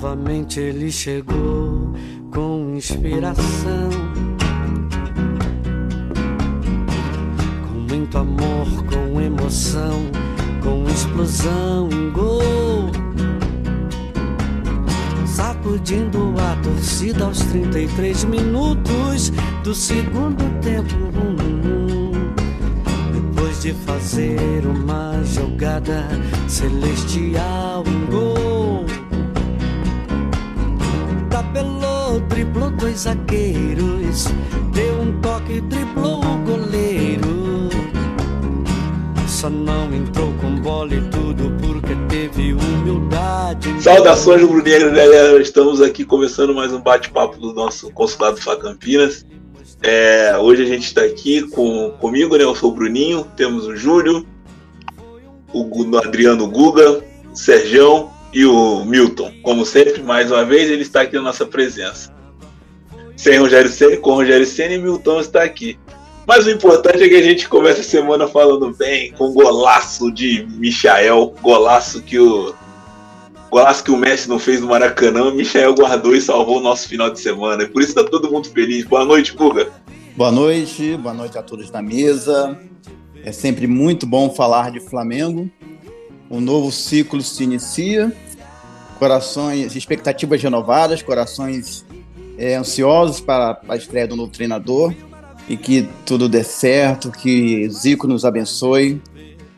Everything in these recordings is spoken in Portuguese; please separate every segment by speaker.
Speaker 1: Novamente ele chegou com inspiração. Com muito amor, com emoção, com explosão, um gol. Sacudindo a torcida aos 33 minutos do segundo tempo. Depois de fazer uma jogada celestial, um gol driblou dois zagueiros, deu um toque, driblou o goleiro. Só não entrou com bola e tudo porque teve humildade.
Speaker 2: Saudações rubro-negras, galera. Estamos aqui começando mais um bate-papo do nosso consulado Fá Campinas. É, hoje a gente está aqui com, comigo, né? Eu sou o Bruninho, temos o Júlio, o Adriano Guga, o Serjão e o Milton. Como sempre, mais uma vez, ele está aqui na nossa presença. Sem Rogério Senna, com Rogério Senna e Milton está aqui. Mas o importante é que a gente começa a semana falando bem, com golaço de Michael, golaço que o golaço que o Messi não fez no Maracanã, o Michael guardou e salvou o nosso final de semana. E por isso está todo mundo feliz. Boa noite, Guga.
Speaker 3: Boa noite, boa noite a todos da mesa. É sempre muito bom falar de Flamengo. Um novo ciclo se inicia. Corações, expectativas renovadas, corações é, ansiosos para a estreia do novo treinador e que tudo dê certo, que Zico nos abençoe.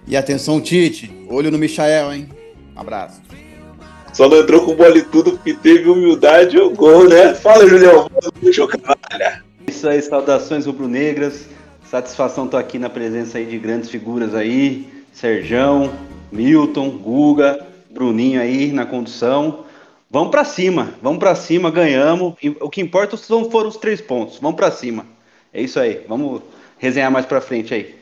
Speaker 3: E atenção, Tite, olho no Michael, hein? Um abraço.
Speaker 2: Só não entrou com bola e tudo porque teve humildade e o gol, né? Fala, Julião, deixa canalha.
Speaker 4: Isso aí, saudações rubro-negras. Satisfação estar aqui na presença aí de grandes figuras aí, Serjão, Milton, Guga, Bruninho aí na condução. Vamos para cima, vamos para cima, ganhamos. O que importa foram os três pontos. Vamos para cima. É isso aí. Vamos resenhar mais para frente aí.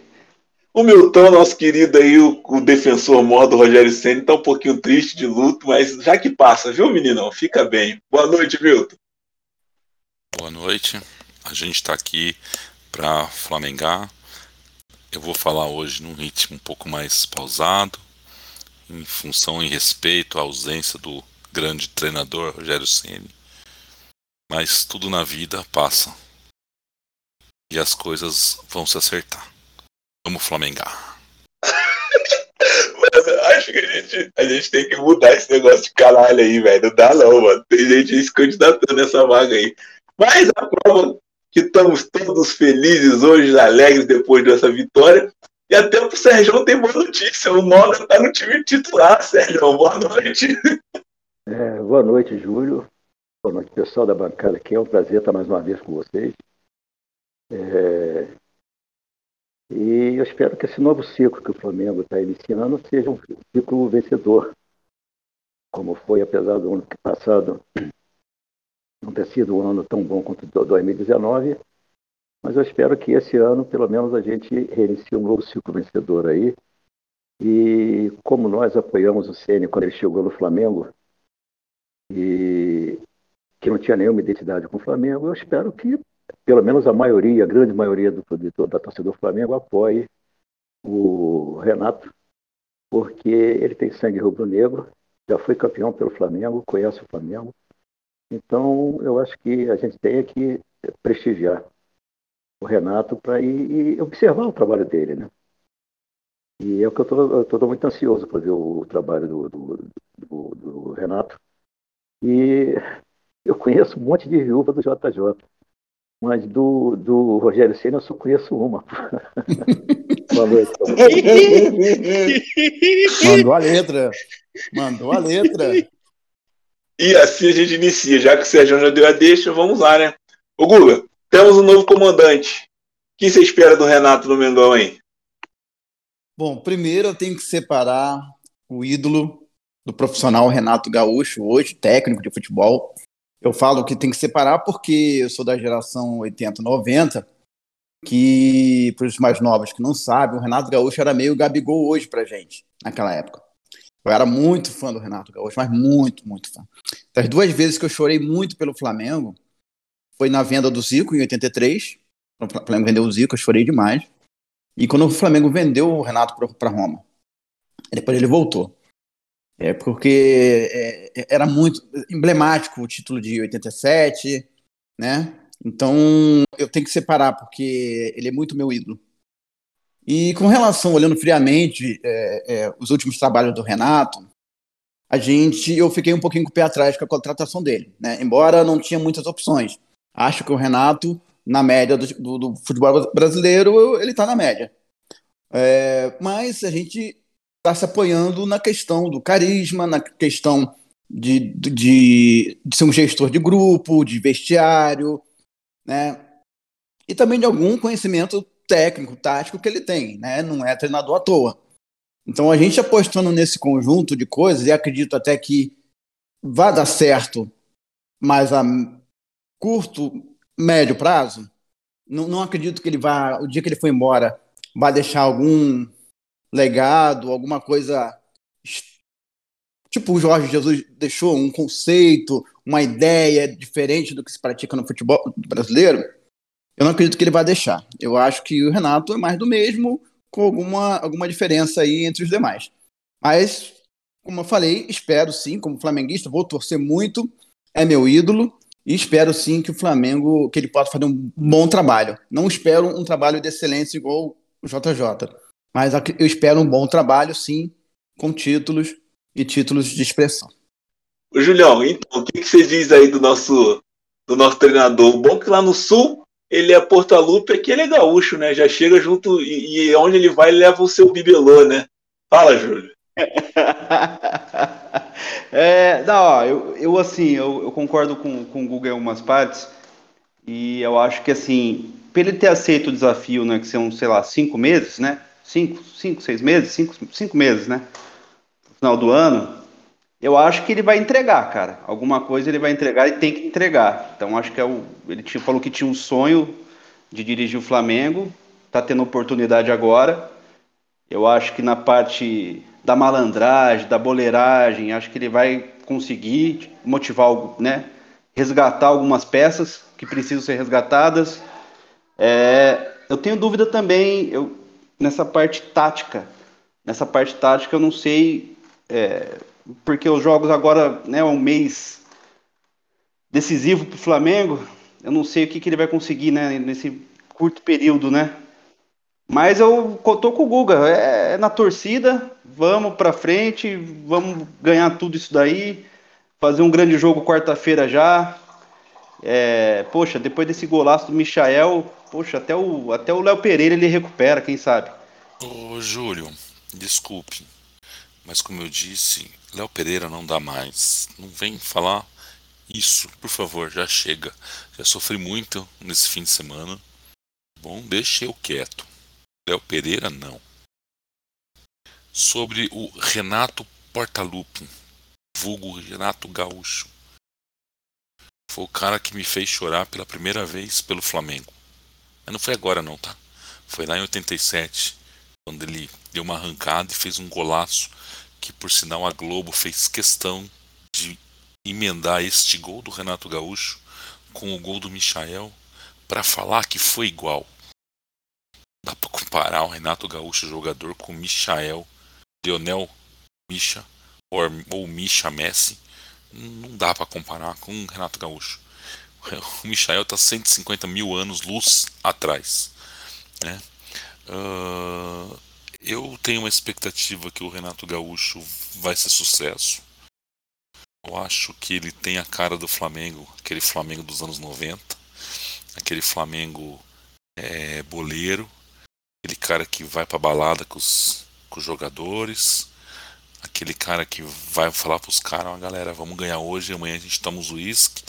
Speaker 2: O Milton, nosso querido aí, o, o defensor maior do Rogério Senna, tá um pouquinho triste de luto, mas já que passa, viu, meninão? Fica bem. Boa noite, Milton.
Speaker 5: Boa noite. A gente está aqui para flamengar. Eu vou falar hoje num ritmo um pouco mais pausado, em função e respeito à ausência do grande treinador Rogério Ceni. Mas tudo na vida passa. E as coisas vão se acertar. Vamos flamengar.
Speaker 2: acho que a gente, a gente tem que mudar esse negócio de caralho aí, velho. Não dá não, mano. Tem gente se candidatando nessa vaga aí. Mas a prova que estamos todos felizes hoje, alegres depois dessa vitória. E até pro Sérgio tem boa notícia. O Noga tá no time titular, Sérgio. Boa noite.
Speaker 6: É, boa noite, Júlio. Boa noite, pessoal da bancada aqui. É um prazer estar mais uma vez com vocês. É... E eu espero que esse novo ciclo que o Flamengo está iniciando seja um ciclo vencedor, como foi, apesar do ano passado não ter sido um ano tão bom quanto 2019, mas eu espero que esse ano, pelo menos, a gente reinicie um novo ciclo vencedor aí. E como nós apoiamos o Ceni quando ele chegou no Flamengo, e que não tinha nenhuma identidade com o Flamengo, eu espero que pelo menos a maioria, a grande maioria do, do, da torcida do Flamengo apoie o Renato, porque ele tem sangue rubro-negro, já foi campeão pelo Flamengo, conhece o Flamengo. Então, eu acho que a gente tem que prestigiar o Renato para ir, ir, observar o trabalho dele, né? E é o que eu estou muito ansioso para ver o trabalho do, do, do, do Renato. E eu conheço um monte de viúva do JJ. Mas do, do Rogério Senna eu só conheço uma.
Speaker 3: Boa noite. Mandou a letra. Mandou a letra.
Speaker 2: E assim a gente inicia. Já que o Sérgio já deu a deixa, vamos lá, né? Ô Guga, temos um novo comandante. O que você espera do Renato no Mengão, hein?
Speaker 3: Bom, primeiro eu tenho que separar o ídolo do profissional Renato Gaúcho, hoje técnico de futebol, eu falo que tem que separar porque eu sou da geração 80, 90, que, para os mais novos que não sabem, o Renato Gaúcho era meio Gabigol hoje pra gente, naquela época. Eu era muito fã do Renato Gaúcho, mas muito, muito fã. Das duas vezes que eu chorei muito pelo Flamengo, foi na venda do Zico, em 83. O Flamengo vendeu o Zico, eu chorei demais. E quando o Flamengo vendeu o Renato para Roma. Depois ele voltou. É porque é, era muito emblemático o título de 87, né? Então eu tenho que separar, porque ele é muito meu ídolo. E com relação, olhando friamente é, é, os últimos trabalhos do Renato, a gente, eu fiquei um pouquinho com o pé atrás com a contratação dele, né? Embora não tinha muitas opções. Acho que o Renato, na média do, do, do futebol brasileiro, ele está na média. É, mas a gente está se apoiando na questão do carisma, na questão de, de, de ser um gestor de grupo, de vestiário, né? E também de algum conhecimento técnico, tático que ele tem, né? Não é treinador à toa. Então a gente apostando nesse conjunto de coisas, e acredito até que vai dar certo, mas a curto, médio prazo, não, não acredito que ele vá, o dia que ele for embora, vai deixar algum legado, alguma coisa tipo o Jorge Jesus deixou um conceito, uma ideia diferente do que se pratica no futebol brasileiro, eu não acredito que ele vai deixar. Eu acho que o Renato é mais do mesmo, com alguma, alguma diferença aí entre os demais. Mas, como eu falei, espero sim, como flamenguista, vou torcer muito, é meu ídolo, e espero sim que o Flamengo, que ele possa fazer um bom trabalho. Não espero um trabalho de excelência igual o JJ, mas eu espero um bom trabalho sim, com títulos e títulos de expressão.
Speaker 2: Ô, Julião, então, o que, que você diz aí do nosso, do nosso treinador? O bom é que lá no Sul ele é porta-lupe, aqui ele é gaúcho, né? Já chega junto e, e onde ele vai, ele leva o seu bibelô, né? Fala, Júlio.
Speaker 4: é, não, ó, eu, eu assim, eu, eu, concordo com, com o Google em algumas partes, e eu acho que assim, para ele ter aceito o desafio, né, que são, sei lá, cinco meses, né? Cinco, cinco, seis meses, cinco, cinco meses, né? No final do ano, eu acho que ele vai entregar, cara. Alguma coisa ele vai entregar e tem que entregar. Então acho que é o. Ele tinha, falou que tinha um sonho de dirigir o Flamengo, tá tendo oportunidade agora. Eu acho que na parte da malandragem, da boleiragem, acho que ele vai conseguir motivar, né? Resgatar algumas peças que precisam ser resgatadas. É, eu tenho dúvida também eu, nessa parte tática. Nessa parte tática eu não sei. É, porque os jogos agora, né, é um mês decisivo para o Flamengo. Eu não sei o que, que ele vai conseguir, né, nesse curto período, né? Mas eu tô com o Guga, é, é na torcida, vamos para frente, vamos ganhar tudo isso daí, fazer um grande jogo quarta-feira já. É, poxa, depois desse golaço do Michael, poxa, até o até o Léo Pereira ele recupera, quem sabe?
Speaker 5: Ô, Júlio, desculpe, mas como eu disse, Léo Pereira não dá mais. Não vem falar isso, por favor, já chega. Já sofri muito nesse fim de semana. Bom, deixe eu quieto. Léo Pereira não. Sobre o Renato Portaluppi, vulgo Renato Gaúcho. Foi o cara que me fez chorar pela primeira vez pelo Flamengo. Mas não foi agora não, tá? Foi lá em 87, quando ele deu uma arrancada e fez um golaço que por sinal a Globo fez questão de emendar este gol do Renato Gaúcho com o gol do Michael para falar que foi igual. Dá para comparar o Renato Gaúcho jogador com o Michael, Lionel Micha ou, ou Micha Messi. Não dá para comparar com o Renato Gaúcho. O Michael está 150 mil anos luz atrás. Né? Uh, eu tenho uma expectativa que o Renato Gaúcho vai ser sucesso. Eu acho que ele tem a cara do Flamengo, aquele Flamengo dos anos 90, aquele Flamengo é, boleiro, aquele cara que vai pra balada com os, com os jogadores, aquele cara que vai falar pros caras, galera, vamos ganhar hoje, amanhã a gente toma os uísque.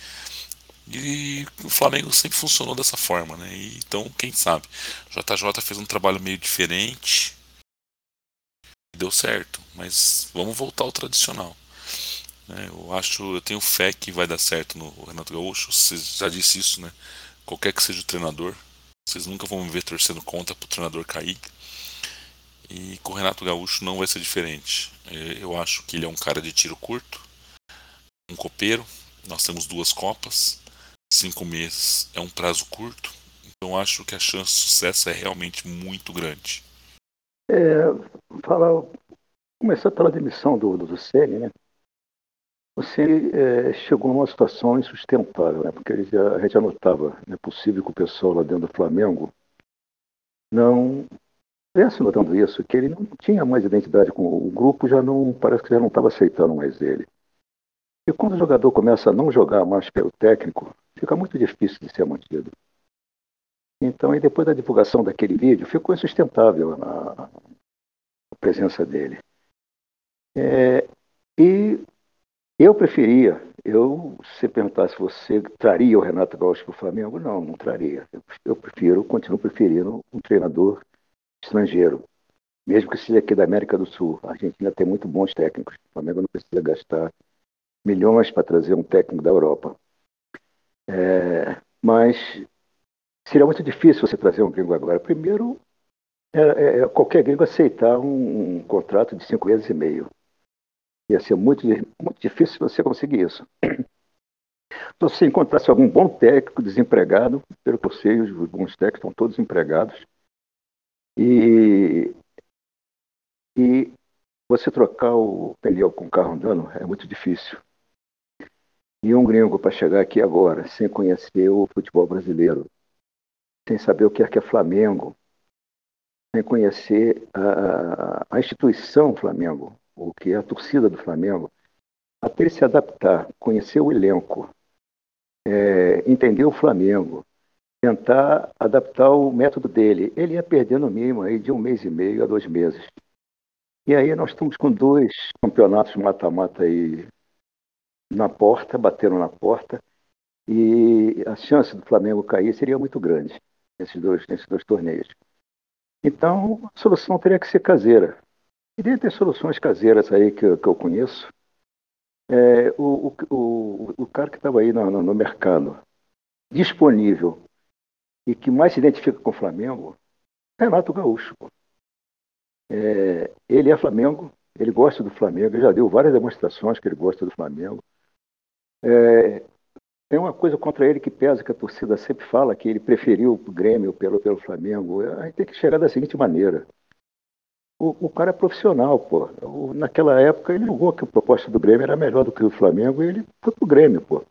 Speaker 5: E o Flamengo sempre funcionou dessa forma, né? E, então, quem sabe? JJ fez um trabalho meio diferente deu certo, mas vamos voltar ao tradicional. É, eu acho, eu tenho fé que vai dar certo no Renato Gaúcho. Você já disse isso, né? Qualquer que seja o treinador, vocês nunca vão me ver torcendo contra para o treinador cair. E com o Renato Gaúcho não vai ser diferente. É, eu acho que ele é um cara de tiro curto, um copeiro. Nós temos duas copas, cinco meses é um prazo curto. Então acho que a chance de sucesso é realmente muito grande.
Speaker 6: É, falar começar pela demissão do, do, do né? O Ceni é, chegou numa situação insustentável, né? Porque já, a gente já notava, é possível que o pessoal lá dentro do Flamengo não estivesse notando isso, que ele não tinha mais identidade com o grupo, já não parece que já não estava aceitando mais ele. E quando o jogador começa a não jogar mais pelo técnico, fica muito difícil de ser mantido. Então, e depois da divulgação daquele vídeo, ficou insustentável a, a presença dele. É, e eu preferia, eu, se perguntasse se você traria o Renato Gaúcho para o Flamengo, não, não traria. Eu, eu prefiro, continuo preferindo um treinador estrangeiro, mesmo que seja aqui da América do Sul. A Argentina tem muito bons técnicos. O Flamengo não precisa gastar milhões para trazer um técnico da Europa. É, mas seria muito difícil você trazer um gringo agora. Primeiro, é, é, é qualquer gringo aceitar um, um, contrato de cinco meses e meio. Ia ser muito, muito difícil você conseguir isso. Então, se você encontrasse algum bom técnico desempregado, pelo que eu sei, os bons técnicos estão todos empregados, e, e você trocar o pneu com o carro andando é muito difícil. E um gringo para chegar aqui agora, sem conhecer o futebol brasileiro, sem saber o que é, que é Flamengo, sem conhecer a, a instituição Flamengo, o que é a torcida do Flamengo, até ele se adaptar, conhecer o elenco, é, entender o Flamengo, tentar adaptar o método dele, ele ia perder no mínimo aí de um mês e meio a dois meses. E aí nós estamos com dois campeonatos mata-mata aí na porta, bateram na porta, e a chance do Flamengo cair seria muito grande nesses dois, nesses dois torneios. Então, a solução teria que ser caseira. E dentre as soluções caseiras aí que, que eu conheço, é, o, o, o, cara que estava aí no, no, mercado, disponível e que mais se identifica com o Flamengo, é Renato Gaúcho. É, ele é Flamengo, ele gosta do Flamengo, já deu várias demonstrações que ele gosta do Flamengo. É, tem uma coisa contra ele que pesa, que a torcida sempre fala, que ele preferiu o Grêmio pelo, pelo Flamengo. A gente tem que chegar da seguinte maneira. O, o cara é profissional, pô. O, naquela época ele julgou que a proposta do Grêmio era melhor do que o Flamengo e ele foi pro Grêmio, pô.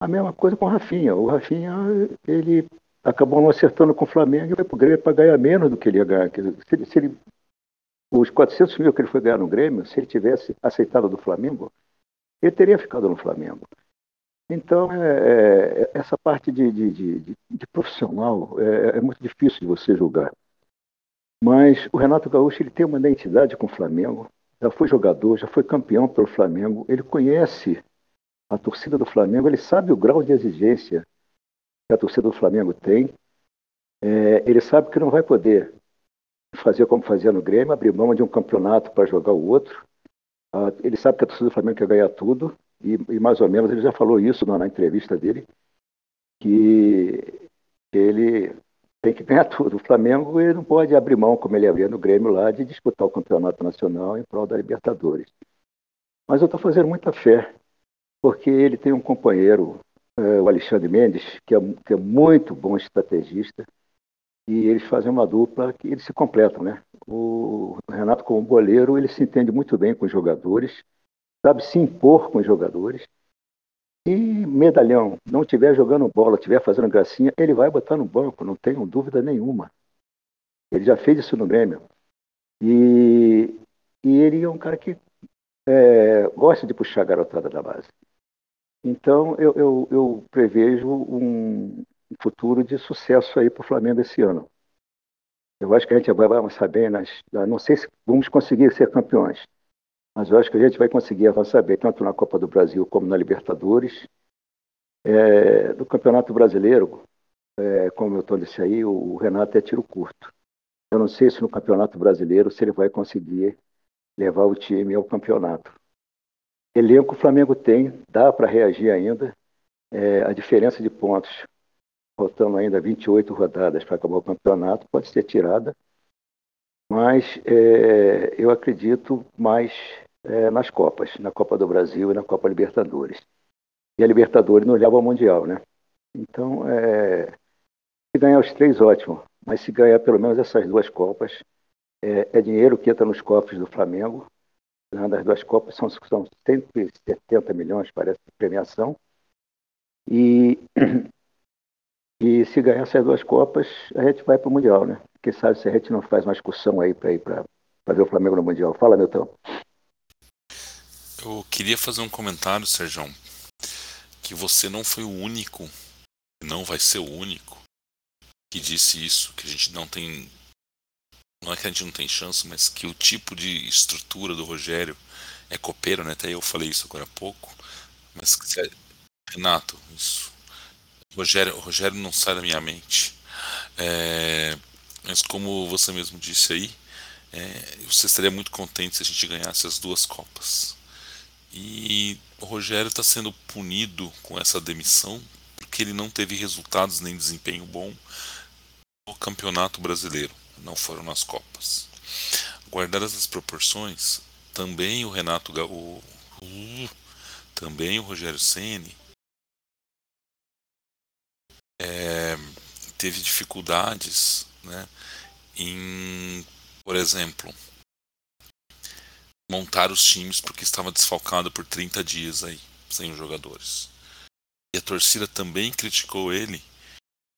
Speaker 6: A mesma coisa com o Rafinha. O Rafinha, ele acabou não acertando com o Flamengo e foi pro Grêmio para ganhar menos do que ele ia ganhar. Se se ele, os 400 mil que ele foi ganhar no Grêmio, se ele tivesse aceitado do Flamengo, ele teria ficado no Flamengo. Então, é, é, essa parte de, de, de, de profissional é, é, muito difícil de você julgar. Mas o Renato Gaúcho ele tem uma identidade com o Flamengo, já foi jogador, já foi campeão pelo Flamengo, ele conhece a torcida do Flamengo, ele sabe o grau de exigência que a torcida do Flamengo tem, é, ele sabe que não vai poder fazer como fazia no Grêmio, abrir mão de um campeonato para jogar o outro, ah, ele sabe que a torcida do Flamengo quer ganhar tudo, e, e mais ou menos ele já falou isso na, na entrevista dele, que ele tem que ganhar tudo. O Flamengo ele não pode abrir mão, como ele abria no Grêmio lá, de disputar o campeonato nacional em prol da Libertadores. Mas eu estou fazendo muita fé, porque ele tem um companheiro, é, o Alexandre Mendes, que é, que é muito bom estrategista, e eles fazem uma dupla que eles se completam, né? O Renato, como goleiro, ele se entende muito bem com os jogadores, sabe se impor com os jogadores. E medalhão, não estiver jogando bola, estiver fazendo gracinha, ele vai botar no banco, não tenho dúvida nenhuma. Ele já fez isso no Grêmio. E, e ele é um cara que é, gosta de puxar a garotada da base. Então, eu, eu, eu prevejo um, futuro de sucesso aí para o Flamengo esse ano. Eu acho que a gente vai avançar bem nas. Não sei se vamos conseguir ser campeões, mas eu acho que a gente vai conseguir avançar bem, tanto na Copa do Brasil como na Libertadores. É, no Campeonato Brasileiro, é, como eu estou disse aí, o Renato é tiro curto. Eu não sei se no Campeonato Brasileiro se ele vai conseguir levar o time ao campeonato. Elenco o Flamengo tem, dá para reagir ainda. É, a diferença de pontos faltando ainda 28 rodadas para acabar o campeonato, pode ser tirada, mas é, eu acredito mais é, nas Copas, na Copa do Brasil e na Copa Libertadores. E a Libertadores não leva ao Mundial, né? Então, é, se ganhar os três, ótimo, mas se ganhar pelo menos essas duas Copas, é, é dinheiro que entra nos cofres do Flamengo. Né, das duas Copas são, são 170 milhões, parece, de premiação. E, e se ganhar essas duas Copas, a gente vai para o Mundial, né? Quem sabe se a gente não faz uma excursão aí para ir para ver o Flamengo no Mundial. Fala, Milton.
Speaker 5: Eu queria fazer um comentário, Sérgio, que você não foi o único, não vai ser o único, que disse isso, que a gente não tem. Não é que a gente não tem chance, mas que o tipo de estrutura do Rogério é copeiro, né? Até eu falei isso agora há pouco. Mas Renato, isso. Rogério, Rogério não sai da minha mente. É, mas como você mesmo disse aí, é, você estaria muito contente se a gente ganhasse as duas Copas. E o Rogério está sendo punido com essa demissão porque ele não teve resultados nem desempenho bom no Campeonato Brasileiro, não foram nas Copas. Guardadas as proporções, também o Renato o, também o Rogério Ceni é, teve dificuldades, né, em, por exemplo, montar os times porque estava desfalcado por 30 dias aí, sem os jogadores. E a torcida também criticou ele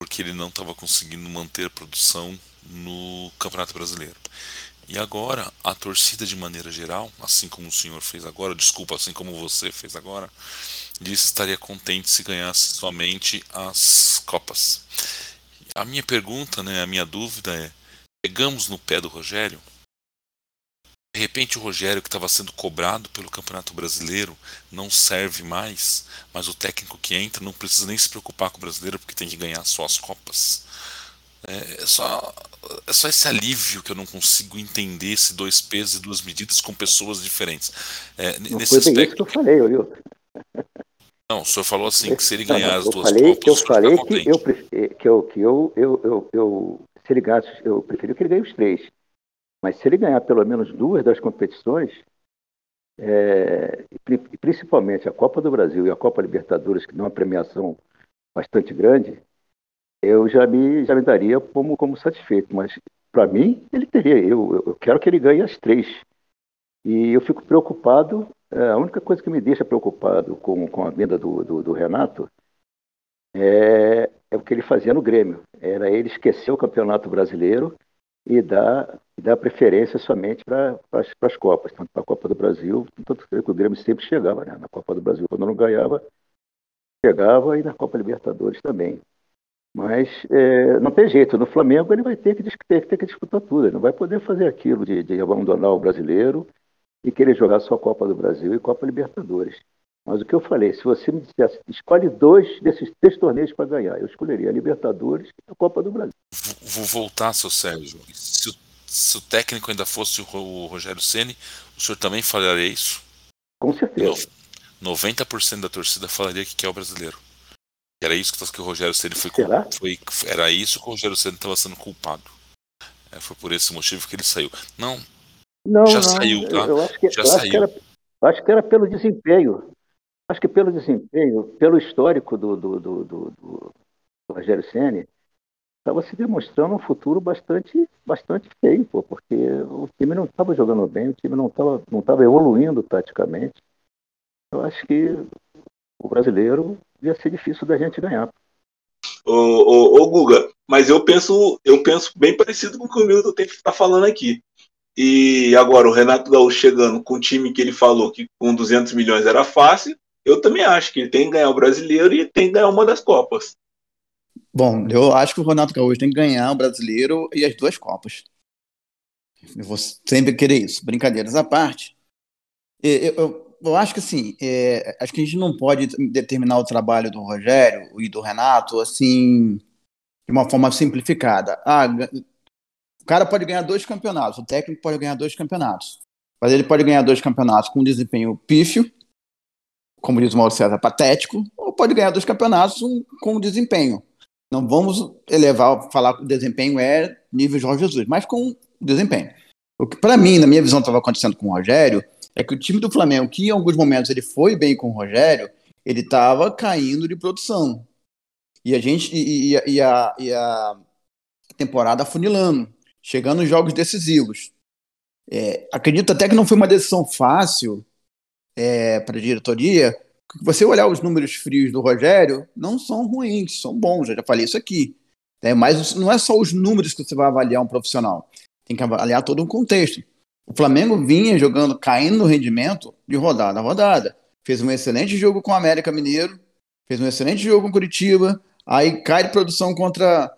Speaker 5: porque ele não estava conseguindo manter a produção no Campeonato Brasileiro. E agora, a torcida de maneira geral, assim como o senhor fez agora, desculpa, assim como você fez agora, disse estaria contente se ganhasse somente as Copas. A minha pergunta, né, a minha dúvida é: pegamos no pé do Rogério? De repente o Rogério que estava sendo cobrado pelo Campeonato Brasileiro não serve mais, mas o técnico que entra não precisa nem se preocupar com o brasileiro porque tem que ganhar só as copas. É, é só, é só esse alívio que eu não consigo entender esse dois pesos e duas medidas com pessoas diferentes. É,
Speaker 6: não nesse foi aspecto, isso que eu falei, viu?
Speaker 5: Não, o senhor falou assim que se ele ganhar as duas
Speaker 6: falei, copas, eu falei que eu, que eu que eu, eu, eu, eu se ele ganhasse, eu preferi que ele ganhe os três. Mas se ele ganhar pelo menos duas das competições, é, e principalmente a Copa do Brasil e a Copa Libertadores, que dão uma premiação bastante grande, eu já me, já me daria como, como satisfeito. Mas, para mim, ele teria. Eu, eu quero que ele ganhe as três. E eu fico preocupado. É, a única coisa que me deixa preocupado com, com a vinda do, do, do Renato é, é o que ele fazia no Grêmio. Era ele esquecer o Campeonato Brasileiro e dar, e dar preferência somente para as Copas, tanto para a Copa do Brasil, tanto que o Grêmio sempre chegava né? na Copa do Brasil, quando não ganhava, chegava e na Copa Libertadores também. Mas é, não tem jeito, no Flamengo ele vai ter que, ter, ter que disputar tudo, ele não vai poder fazer aquilo de, de abandonar o brasileiro e querer jogar só Copa do Brasil e Copa Libertadores. Mas o que eu falei, se você me dissesse, escolhe dois desses três torneios para ganhar, eu escolheria a Libertadores e a Copa do Brasil.
Speaker 5: Vou voltar, seu Sérgio. Se o, se o técnico ainda fosse o Rogério Ceni, o senhor também falaria isso?
Speaker 6: Com certeza.
Speaker 5: 90% da torcida falaria que quer o brasileiro. Era isso que o Rogério Ceni foi, foi Era isso que o Rogério Ceni estava sendo culpado. É, foi por esse motivo que ele saiu. Não.
Speaker 6: Não, já não, saiu, tá? Eu acho que, já saiu. Acho que, era, acho que era pelo desempenho. Acho que pelo desempenho, pelo histórico do, do, do, do, do Rogério Ceni, estava se demonstrando um futuro bastante, bastante feio, pô, porque o time não estava jogando bem, o time não estava não tava evoluindo taticamente. Eu acho que o brasileiro ia ser difícil da gente ganhar.
Speaker 2: Ô, ô, ô, Guga, mas eu penso, eu penso bem parecido com o que o Milton tem que estar falando aqui. E agora o Renato Gaúcho chegando com o time que ele falou que com 200 milhões era fácil, eu também acho que ele tem que ganhar o brasileiro e tem que ganhar uma das Copas.
Speaker 3: Bom, eu acho que o Ronaldo Gaúcho tem que ganhar o brasileiro e as duas Copas. Eu vou sempre querer isso. Brincadeiras à parte. Eu, eu, eu acho que assim, é, acho que a gente não pode determinar o trabalho do Rogério e do Renato assim de uma forma simplificada. Ah, cara pode ganhar dois campeonatos, o técnico pode ganhar dois campeonatos, mas ele pode ganhar dois campeonatos com um desempenho pífio como diz o Mauro César, patético, ou pode ganhar dois campeonatos um, com desempenho. Não vamos elevar, falar que o desempenho é nível Jorge Jesus, mas com desempenho. O que, para mim, na minha visão, estava acontecendo com o Rogério é que o time do Flamengo, que em alguns momentos ele foi bem com o Rogério, ele estava caindo de produção. E a gente e, e, e, a, e a temporada funilando. Chegando nos jogos decisivos. É, acredito até que não foi uma decisão fácil é, para a diretoria. Você olhar os números frios do Rogério, não são ruins, são bons, eu já falei isso aqui. É, mas não é só os números que você vai avaliar um profissional, tem que avaliar todo um contexto. O Flamengo vinha jogando, caindo no rendimento de rodada a rodada. Fez um excelente jogo com o América Mineiro, fez um excelente jogo com Curitiba, aí cai de produção contra,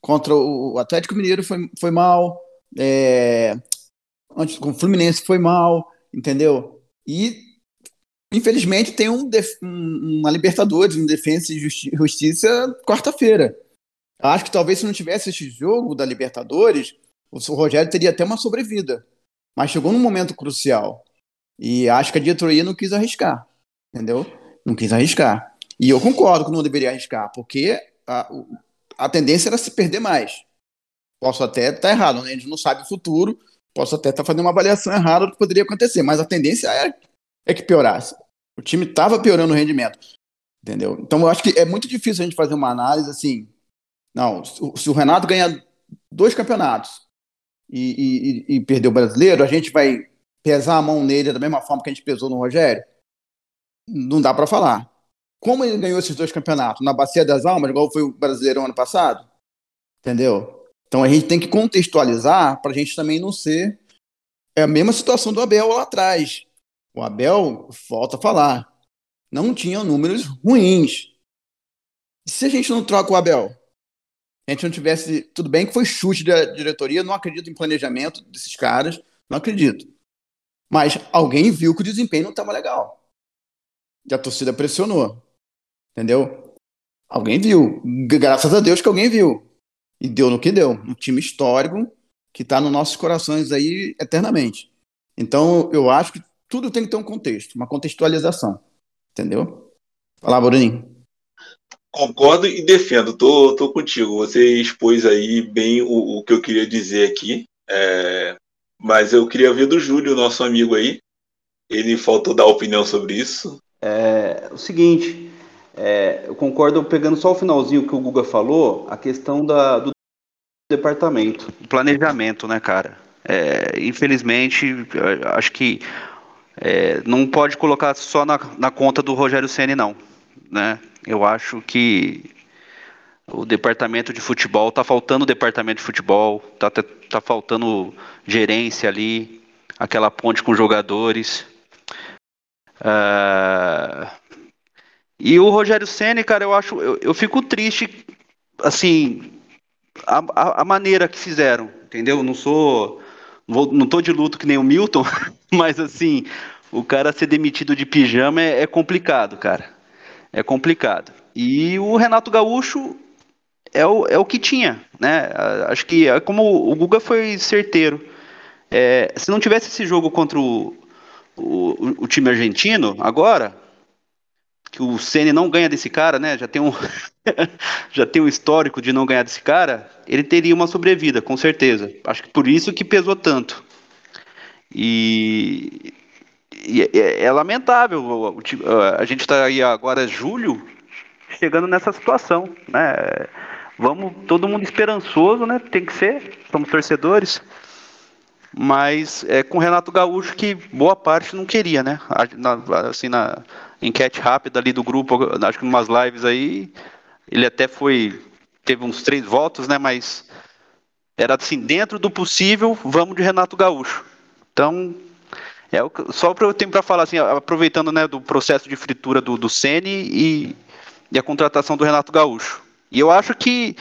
Speaker 3: contra o Atlético Mineiro, foi, foi mal, é, antes com o Fluminense foi mal, entendeu? E infelizmente tem um, uma Libertadores, um Defensa e Justi Justiça quarta-feira. Acho que talvez se não tivesse esse jogo da Libertadores, o Rogério teria até uma sobrevida. Mas chegou num momento crucial. E acho que a diretoria não quis arriscar. Entendeu? Não quis arriscar. E eu concordo que não deveria arriscar, porque a, a tendência era se perder mais. Posso até estar tá errado, né? a gente não sabe o futuro, posso até estar tá fazendo uma avaliação errada do que poderia acontecer, mas a tendência é, é que piorasse. O time estava piorando o rendimento. Entendeu? Então eu acho que é muito difícil a gente fazer uma análise assim. Não, se o Renato ganhar dois campeonatos e, e, e perder o brasileiro, a gente vai pesar a mão nele da mesma forma que a gente pesou no Rogério? Não dá para falar. Como ele ganhou esses dois campeonatos? Na Bacia das Almas, igual foi o Brasileirão ano passado? Entendeu? Então a gente tem que contextualizar para a gente também não ser é a mesma situação do Abel lá atrás. O Abel, volta a falar, não tinha números ruins. E se a gente não troca o Abel? A gente não tivesse. Tudo bem que foi chute da diretoria, não acredito em planejamento desses caras, não acredito. Mas alguém viu que o desempenho não estava legal. E a torcida pressionou. Entendeu? Alguém viu. Graças a Deus que alguém viu. E deu no que deu. Um time histórico que está nos nossos corações aí eternamente. Então, eu acho que tudo tem que ter um contexto, uma contextualização. Entendeu? Fala, Bruninho.
Speaker 2: Concordo e defendo, tô, tô contigo. Você expôs aí bem o, o que eu queria dizer aqui. É, mas eu queria ver do Júlio, nosso amigo aí. Ele faltou dar opinião sobre isso.
Speaker 4: É o seguinte, é, eu concordo pegando só o finalzinho que o Guga falou, a questão da, do departamento, do planejamento, né, cara? É, infelizmente, acho que é, não pode colocar só na, na conta do Rogério Ceni não, né? Eu acho que o departamento de futebol, tá faltando o departamento de futebol, tá, tá, tá faltando gerência ali, aquela ponte com jogadores. Uh, e o Rogério Ceni, cara, eu acho, eu, eu fico triste, assim, a, a, a, maneira que fizeram, entendeu? Não sou, vou, não tô de luto que nem o Milton, mas assim, o cara ser demitido de pijama é, é complicado, cara, é complicado. E o Renato Gaúcho, é o, é o que tinha, né? Acho que é como o Guga foi certeiro. É, se não tivesse esse jogo contra o, o, o, time argentino, agora, que o Ceni não ganha desse cara, né? Já tem um já tem um histórico de não ganhar desse cara, ele teria uma sobrevida, com certeza. Acho que por isso que pesou tanto. E, e é, é, lamentável. A gente está aí agora julho, chegando nessa situação, né? Vamos, todo mundo esperançoso, né? Tem que ser, somos torcedores. Mas é com o Renato Gaúcho que boa parte não queria, né? Na, assim, na enquete rápida ali do grupo, acho que umas lives aí, ele até foi. Teve uns três votos, né? Mas era assim, dentro do possível, vamos de Renato Gaúcho. Então, é o, só para eu tenho para falar assim, aproveitando né, do processo de fritura do, do Sene e, e a contratação do Renato Gaúcho. E eu acho que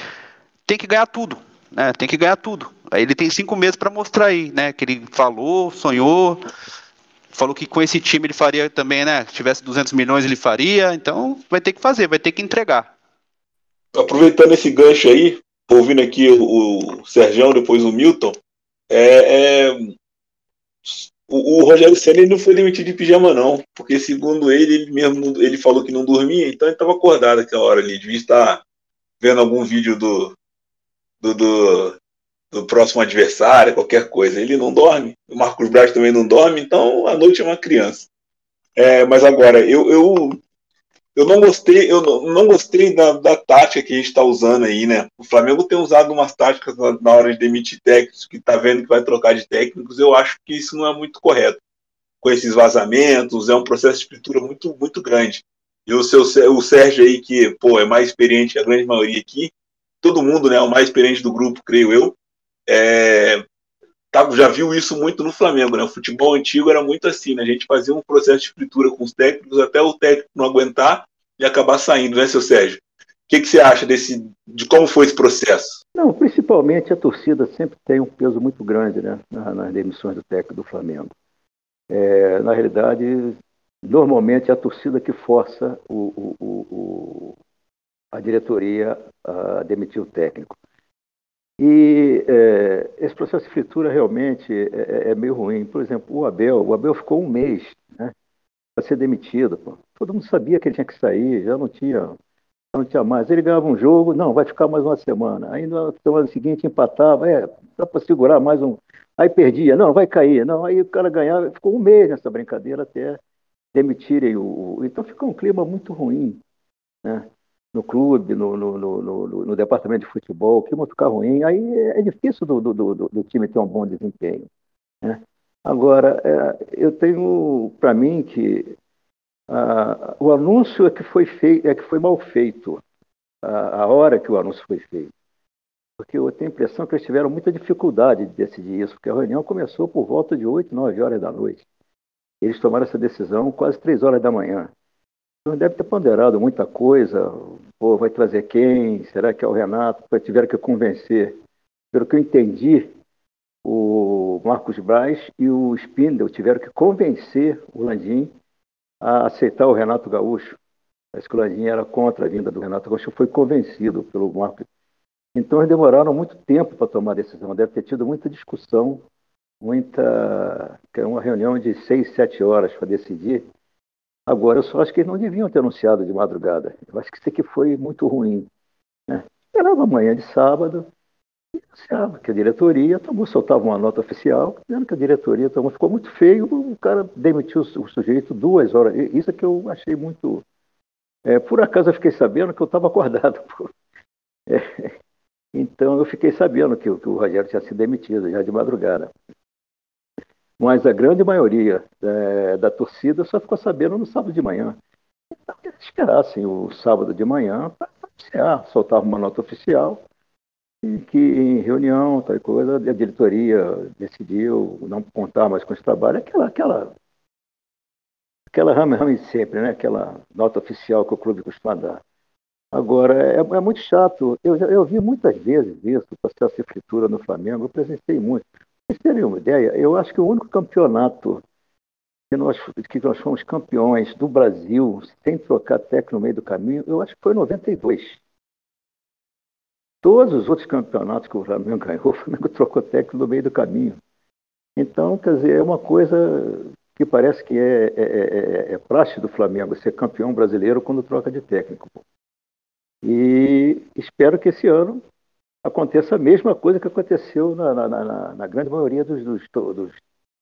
Speaker 4: tem que ganhar tudo, né? Tem que ganhar tudo. Ele tem cinco meses para mostrar aí, né? Que ele falou, sonhou, falou que com esse time ele faria também, né? Se tivesse 200 milhões ele faria. Então vai ter que fazer, vai ter que entregar.
Speaker 2: Aproveitando esse gancho aí, ouvindo aqui o, o Sergião, depois o Milton, é, é o, o Rogério Senna não foi demitido de pijama, não, porque segundo ele, ele mesmo ele falou que não dormia, então ele estava acordado aquela hora ali, devia estar vendo algum vídeo do, do, do, do, próximo adversário, qualquer coisa. Ele não dorme. O Marcos Braz também não dorme, então a noite é uma criança. É, mas agora, eu, eu, eu não gostei, eu não, não gostei da, da, tática que a gente está usando aí, né? O Flamengo tem usado umas táticas na, na hora de demitir técnicos, que está vendo que vai trocar de técnicos, eu acho que isso não é muito correto. Com esses vazamentos, é um processo de escritura muito, muito grande. E o, seu, o Sérgio aí, que pô, é mais experiente, a grande maioria aqui, todo mundo, né, o mais experiente do grupo, creio eu, é, tá, já viu isso muito no Flamengo, né? O futebol antigo era muito assim, né? A gente fazia um processo de escritura com os técnicos até o técnico não aguentar e acabar saindo, né, seu Sérgio? O que, que você acha desse, de como foi esse processo?
Speaker 6: Não, principalmente a torcida sempre tem um peso muito grande, né, nas demissões do técnico do Flamengo. É, na realidade, normalmente é a torcida que força o, o, o, a diretoria a demitir o técnico. E é, esse processo de fritura realmente é, é, é, meio ruim. Por exemplo, o Abel, o Abel ficou um mês né, para ser demitido. Pô. Todo mundo sabia que ele tinha que sair, já não tinha, já não tinha mais. Ele ganhava um jogo, não, vai ficar mais uma semana. Aí na semana seguinte empatava, é, dá para segurar mais um. Aí perdia, não, vai cair. Não, aí o cara ganhava, ficou um mês nessa brincadeira até demitirem o. Então ficou um clima muito ruim. Né? No clube, no, no, no, no, departamento de futebol, que vai ficar ruim, aí é difícil do, do, do, do time ter um bom desempenho. Né? Agora, é, eu tenho para mim que o anúncio é que foi feito, é que foi mal feito, a, a, hora que o anúncio foi feito. Porque eu tenho a impressão que eles tiveram muita dificuldade de decidir isso, porque a reunião começou por volta de 8, 9 horas da noite. Eles tomaram essa decisão quase 3 horas da manhã. Então deve ter ponderado muita coisa, Pô, vai trazer quem? Será que é o Renato? Tiveram que convencer. Pelo que eu entendi, o Marcos Braz e o Spindel tiveram que convencer o Landim a aceitar o Renato Gaúcho. Parece que o Landim era contra a vinda do Renato Gaúcho, foi convencido pelo Marcos. Então eles demoraram muito tempo para tomar a decisão. Deve ter tido muita discussão, muita. É uma reunião de seis, sete horas para decidir. Agora, eu só acho que eles não deviam ter anunciado de madrugada. Eu acho que isso aqui foi muito ruim. Né? Esperava amanhã de sábado e anunciava que a diretoria tomou, soltava uma nota oficial, dizendo que a diretoria tomou. Ficou muito feio, o cara demitiu o sujeito duas horas. Isso é que eu achei muito. É, por acaso eu fiquei sabendo que eu estava acordado. É, então eu fiquei sabendo que, que o Rogério tinha sido demitido já de madrugada mas a grande maioria é, da torcida só ficou sabendo no sábado de manhã. Então, eles esperassem o sábado de manhã para soltava uma nota oficial e que em reunião, tal coisa, a diretoria decidiu não contar mais com esse trabalho, aquela, aquela, aquela rame, rame sempre, né? aquela nota oficial que o clube costuma dar. Agora, é, é muito chato. Eu, eu vi muitas vezes isso, o processo de fritura no Flamengo, eu presenciei muito terem uma ideia, eu acho que o único campeonato que nós, que nós fomos campeões do Brasil sem trocar técnico no meio do caminho, eu acho que foi em 92. Todos os outros campeonatos que o Flamengo ganhou, o Flamengo trocou técnico no meio do caminho. Então, quer dizer, é uma coisa que parece que é, é, é, é praxe do Flamengo ser campeão brasileiro quando troca de técnico. E espero que esse ano aconteça a mesma coisa que aconteceu na, na, na, na grande maioria dos, dos, dos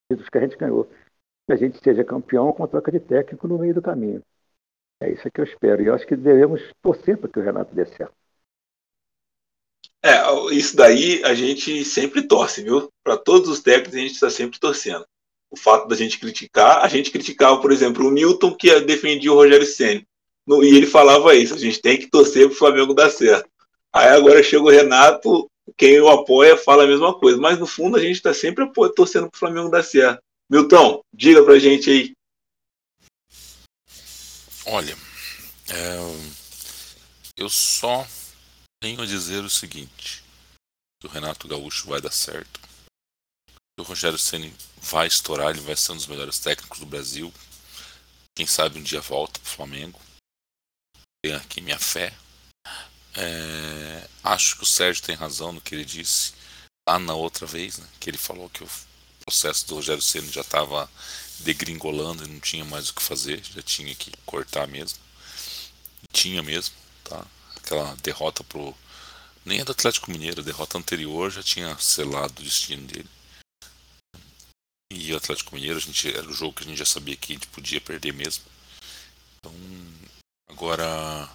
Speaker 6: títulos que a gente ganhou. Que a gente seja campeão com troca de técnico no meio do caminho. É isso que eu espero. E eu acho que devemos torcer para que o Renato dê certo.
Speaker 2: É, isso daí a gente sempre torce, viu? Para todos os técnicos a gente está sempre torcendo. O fato da gente criticar, a gente criticava, por exemplo, o Milton que defendia o Rogério Senna. E ele falava isso, a gente tem que torcer para o Flamengo dar certo. Aí agora chega o Renato, quem o apoia fala a mesma coisa. Mas no fundo a gente está sempre torcendo para o Flamengo dar certo. Milton, diga pra gente aí.
Speaker 5: Olha, é, eu só tenho a dizer o seguinte: que o Renato Gaúcho vai dar certo, o Rogério Ceni vai estourar, ele vai ser um dos melhores técnicos do Brasil. Quem sabe um dia volta pro Flamengo. Tenho aqui minha fé. É, acho que o Sérgio tem razão no que ele disse lá na outra vez, né, que ele falou que o processo do Rogério Ceni já estava degringolando e não tinha mais o que fazer, já tinha que cortar mesmo. E tinha mesmo, tá? Aquela derrota pro nem a do Atlético Mineiro, a derrota anterior já tinha selado o destino dele. E o Atlético Mineiro, a gente, era o jogo que a gente já sabia que a gente podia perder mesmo. Então, Agora,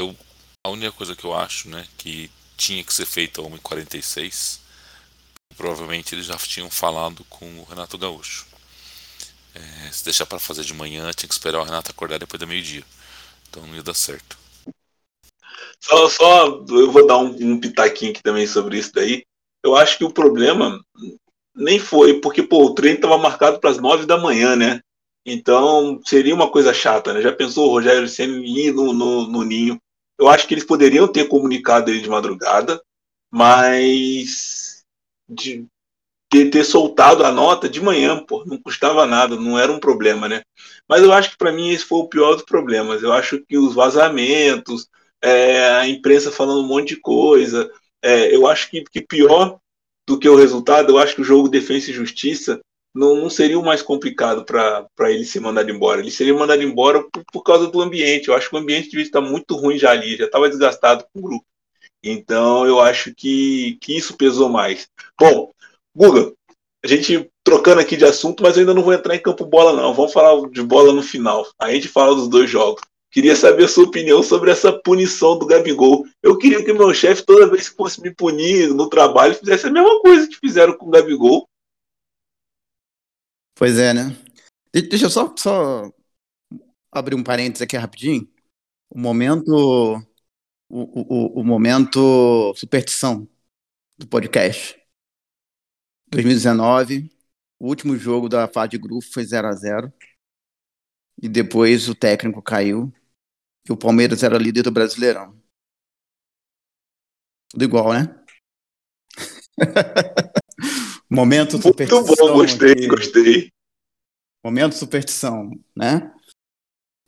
Speaker 5: eu, a única coisa que eu acho, né, que tinha que ser feita a 1h46, provavelmente eles já tinham falado com o Renato Gaúcho. É, se deixar para fazer de manhã, tinha que esperar o Renato acordar depois do meio-dia. Então não ia dar certo.
Speaker 2: Só, só eu vou dar um, um pitaquinho aqui também sobre isso daí. Eu acho que o problema nem foi, porque pô, o treino estava marcado para as nove da manhã, né? Então seria uma coisa chata, né? Já pensou o Rogério Senna ir no, no, no ninho? Eu acho que eles poderiam ter comunicado ele de madrugada, mas de ter, ter soltado a nota de manhã, pô, não custava nada, não era um problema, né? Mas eu acho que para mim esse foi o pior dos problemas. Eu acho que os vazamentos, é, a imprensa falando um monte de coisa, é, eu acho que, que pior do que o resultado, eu acho que o jogo Defesa e Justiça não, não seria o mais complicado para ele ser mandado embora. Ele seria mandado embora por, por, causa do ambiente. Eu acho que o ambiente devia estar muito ruim já ali, já estava desgastado com o grupo. Então eu acho que, que isso pesou mais. Bom, Guga, a gente trocando aqui de assunto, mas eu ainda não vou entrar em campo bola, não. Vamos falar de bola no final. A gente fala dos dois jogos. Queria saber a sua opinião sobre essa punição do Gabigol. Eu queria que meu chefe, toda vez que fosse me punir no trabalho, fizesse a mesma coisa que fizeram com o Gabigol.
Speaker 3: Pois é, né? Deixa eu só, só abrir um parênteses aqui rapidinho. O momento. O, o, o momento superstição do podcast. 2019, o último jogo da fase de grupo foi 0 a 0 E depois o técnico caiu que o Palmeiras era líder do Brasileirão. Tudo igual, né? Momento superstição.
Speaker 2: Muito bom, gostei, aqui. gostei.
Speaker 3: Momento superstição, né?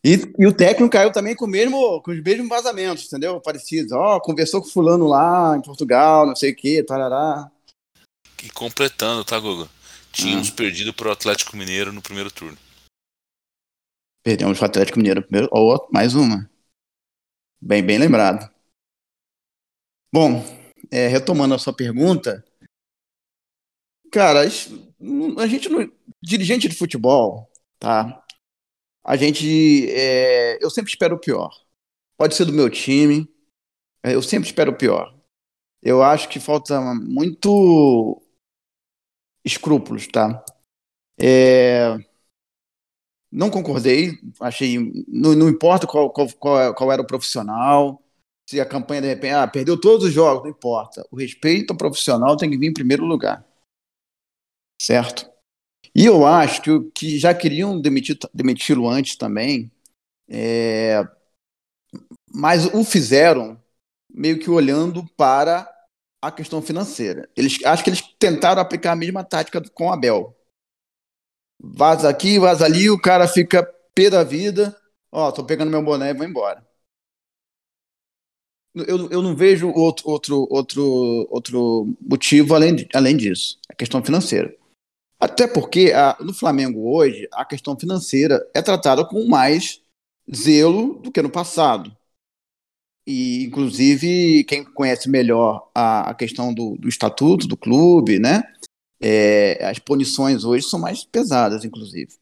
Speaker 3: E, e, o técnico caiu também com, mesmo, com os mesmos vazamentos, entendeu? Parecidos. Ó, oh, conversou com fulano lá em Portugal, não sei o que, tarará.
Speaker 5: E completando, tá, Guga? Tínhamos hum. perdido pro Atlético Mineiro no primeiro turno.
Speaker 3: Perdemos o Atlético Mineiro primeiro. Ou mais uma. Bem, bem lembrado. Bom, é, retomando a sua pergunta, cara, a gente não. Dirigente de futebol, tá? A gente. É, eu sempre espero o pior. Pode ser do meu time. É, eu sempre espero o pior. Eu acho que falta muito escrúpulos, tá? É, não concordei, achei. Não, não importa qual, qual, qual, era o profissional, se a campanha de repente. Ah, perdeu todos os jogos, não importa. O respeito ao profissional tem que vir em primeiro lugar. Certo? E eu acho que, já queriam demiti-lo antes também, é, mas o fizeram meio que olhando para a questão financeira. Eles, acho que eles tentaram aplicar a mesma tática com Abel vaza aqui, vaza ali, o cara fica pé da vida. Ó, tô pegando meu boné e vou embora. Eu, eu não vejo outro, outro, outro, outro motivo além, além disso, a questão financeira. Até porque a, no Flamengo hoje, a questão financeira é tratada com mais zelo do que no passado. E, inclusive, quem conhece melhor a, a questão do, do estatuto do clube, né? É, as punições hoje são mais pesadas, inclusive.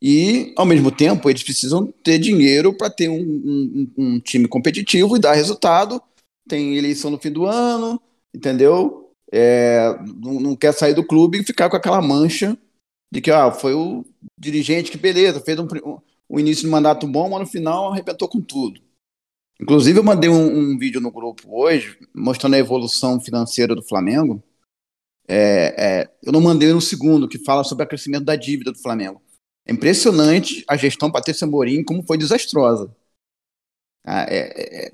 Speaker 3: E, ao mesmo tempo, eles precisam ter dinheiro para ter um, um, um, time competitivo e dar resultado. Tem eleição no fim do ano, entendeu? É, não, não, quer sair do clube e ficar com aquela mancha de que ah, foi o dirigente que, beleza, fez um, um início de mandato bom, mas no final arrebentou com tudo. Inclusive, eu mandei um, um vídeo no grupo hoje mostrando a evolução financeira do Flamengo é, é, eu não mandei no segundo, que fala sobre o crescimento da dívida do Flamengo. É impressionante a gestão Patrícia Morim, como foi desastrosa. A, é, é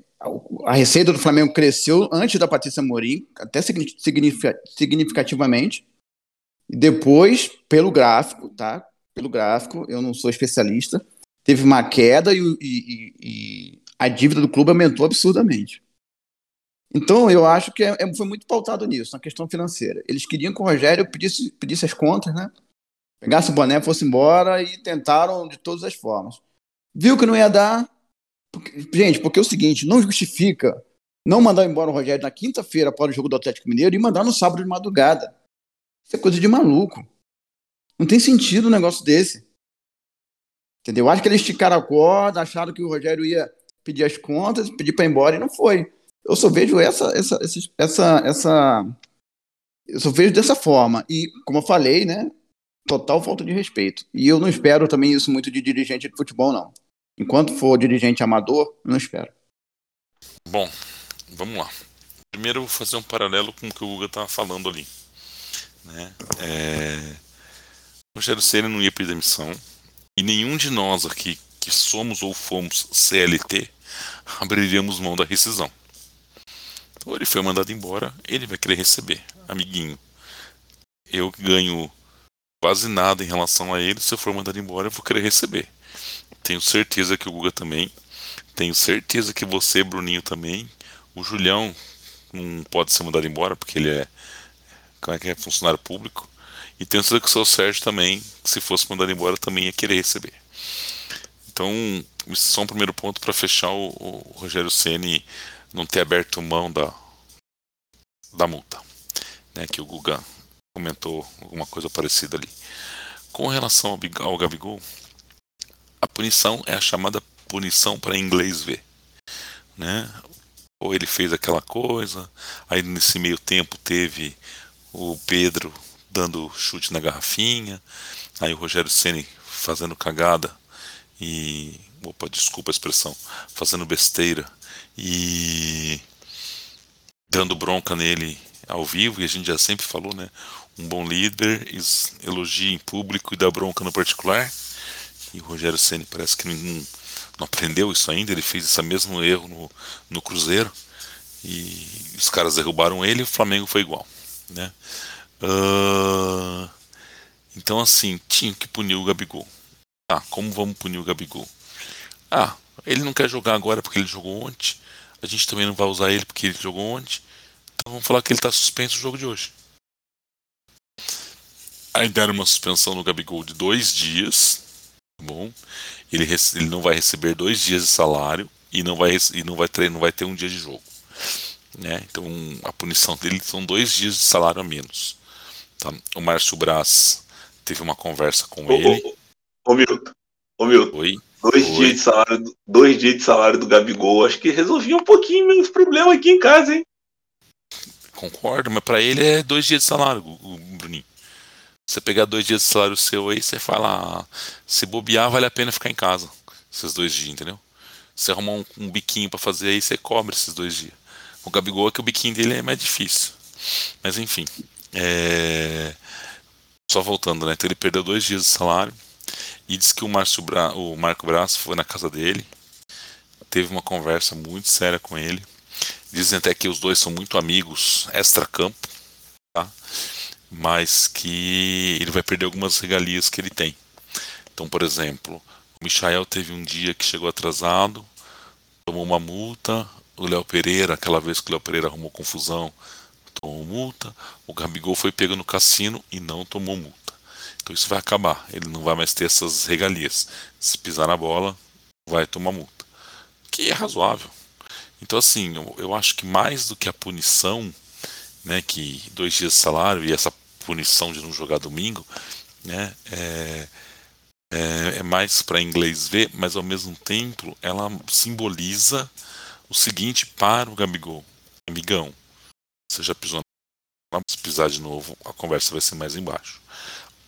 Speaker 3: a, receita do Flamengo cresceu antes da Patrícia Morim, até significativamente. E depois, pelo gráfico, tá? Pelo gráfico, eu não sou especialista, teve uma queda e, e, e a dívida do clube aumentou absurdamente. Então, eu acho que é, é, foi muito pautado nisso, na questão financeira. Eles queriam que o Rogério pedisse, pedisse as contas, né? Pegasse o boné, fosse embora e tentaram de todas as formas. Viu que não ia dar. Porque, gente, porque é o seguinte: não justifica não mandar embora o Rogério na quinta-feira após o jogo do Atlético Mineiro e mandar no sábado de madrugada. Isso é coisa de maluco. Não tem sentido um negócio desse. Entendeu? Acho que eles esticaram a corda, acharam que o Rogério ia pedir as contas, pedir para ir embora e não foi. Eu só vejo essa, essa, essa, essa, eu só vejo dessa forma. E, como eu falei, né? Total falta de respeito. E eu não espero também isso muito de dirigente de futebol, não. Enquanto for dirigente amador, não espero.
Speaker 5: Bom, vamos lá. Primeiro vou fazer um paralelo com o que o Guga estava falando ali. Né? É... O Rogério Ceni não ia pedir demissão. E nenhum de nós aqui que somos ou fomos CLT abriríamos mão da rescisão. Então ele foi mandado embora, ele vai querer receber, amiguinho. Eu ganho quase nada em relação a ele, se eu for mandado embora, eu vou querer receber. Tenho certeza que o Guga também. Tenho certeza que você, Bruninho, também. O Julião não pode ser mandado embora porque ele é, como é, que é funcionário público. E tenho certeza que o seu Sérgio também, se fosse mandado embora, também ia querer receber. Então, só um primeiro ponto para fechar o, o Rogério Ceni não ter aberto mão da, da multa. Né, que o Guga comentou alguma coisa parecida ali. Com relação ao, ao Gabigol, a punição é a chamada punição para inglês ver. Né? Ou ele fez aquela coisa, aí nesse meio tempo teve o Pedro dando chute na garrafinha, aí o Rogério Ceni fazendo cagada e opa, desculpa a expressão, fazendo besteira e dando bronca nele ao vivo, e a gente já sempre falou, né? Um bom líder elogia em público e dá bronca no particular. E o Rogério Ceni parece que não, não, aprendeu isso ainda, ele fez esse mesmo erro no, no Cruzeiro. E os caras derrubaram ele o Flamengo foi igual. Né? Uh, então assim, tinha que punir o Gabigol. Ah, como vamos punir o Gabigol? Ah, ele não quer jogar agora porque ele jogou ontem. A gente também não vai usar ele porque ele jogou ontem. Então vamos falar que ele está suspenso o jogo de hoje. Aí deram uma suspensão no Gabigol de dois dias. Bom? Ele, ele não vai receber dois dias de salário e não vai, e não vai, ter, não vai ter um dia de jogo. Né? Então a punição dele são dois dias de salário a menos. Tá? O Márcio Braz teve uma conversa com ô, ele.
Speaker 2: Ô, ô, Milton, ô Milton. Oi? Dois Oi. dias de salário, dois dias de salário do Gabigol, acho que resolvia um pouquinho meus problemas aqui em casa, hein?
Speaker 5: Concordo, mas para ele é dois dias de salário, o. Você pegar dois dias de salário seu aí, você fala, ah, se bobear, vale a pena ficar em casa. Esses dois dias, entendeu? Você arrumar um, um biquinho para fazer aí, você cobre esses dois dias. O Gabigol é que o biquinho dele é mais difícil. Mas enfim. É... Só voltando, né? Então ele perdeu dois dias de salário. E disse que o, Márcio Bra... o Marco Braz foi na casa dele. Teve uma conversa muito séria com ele. Dizem até que os dois são muito amigos extra-campo. Tá? Mas que ele vai perder algumas regalias que ele tem. Então, por exemplo, o Michael teve um dia que chegou atrasado, tomou uma multa, o Léo Pereira, aquela vez que o Léo Pereira arrumou confusão, tomou multa. O Gabigol foi pego no cassino e não tomou multa. Então isso vai acabar. Ele não vai mais ter essas regalias. Se pisar na bola, vai tomar multa. Que é razoável. Então, assim, eu, eu acho que mais do que a punição, né, que dois dias de salário e essa punição de não jogar domingo, né, é, é, é mais para inglês ver, mas ao mesmo tempo ela simboliza o seguinte para o Gabigol: Amigão, você já pisou na se pisar de novo, a conversa vai ser mais embaixo.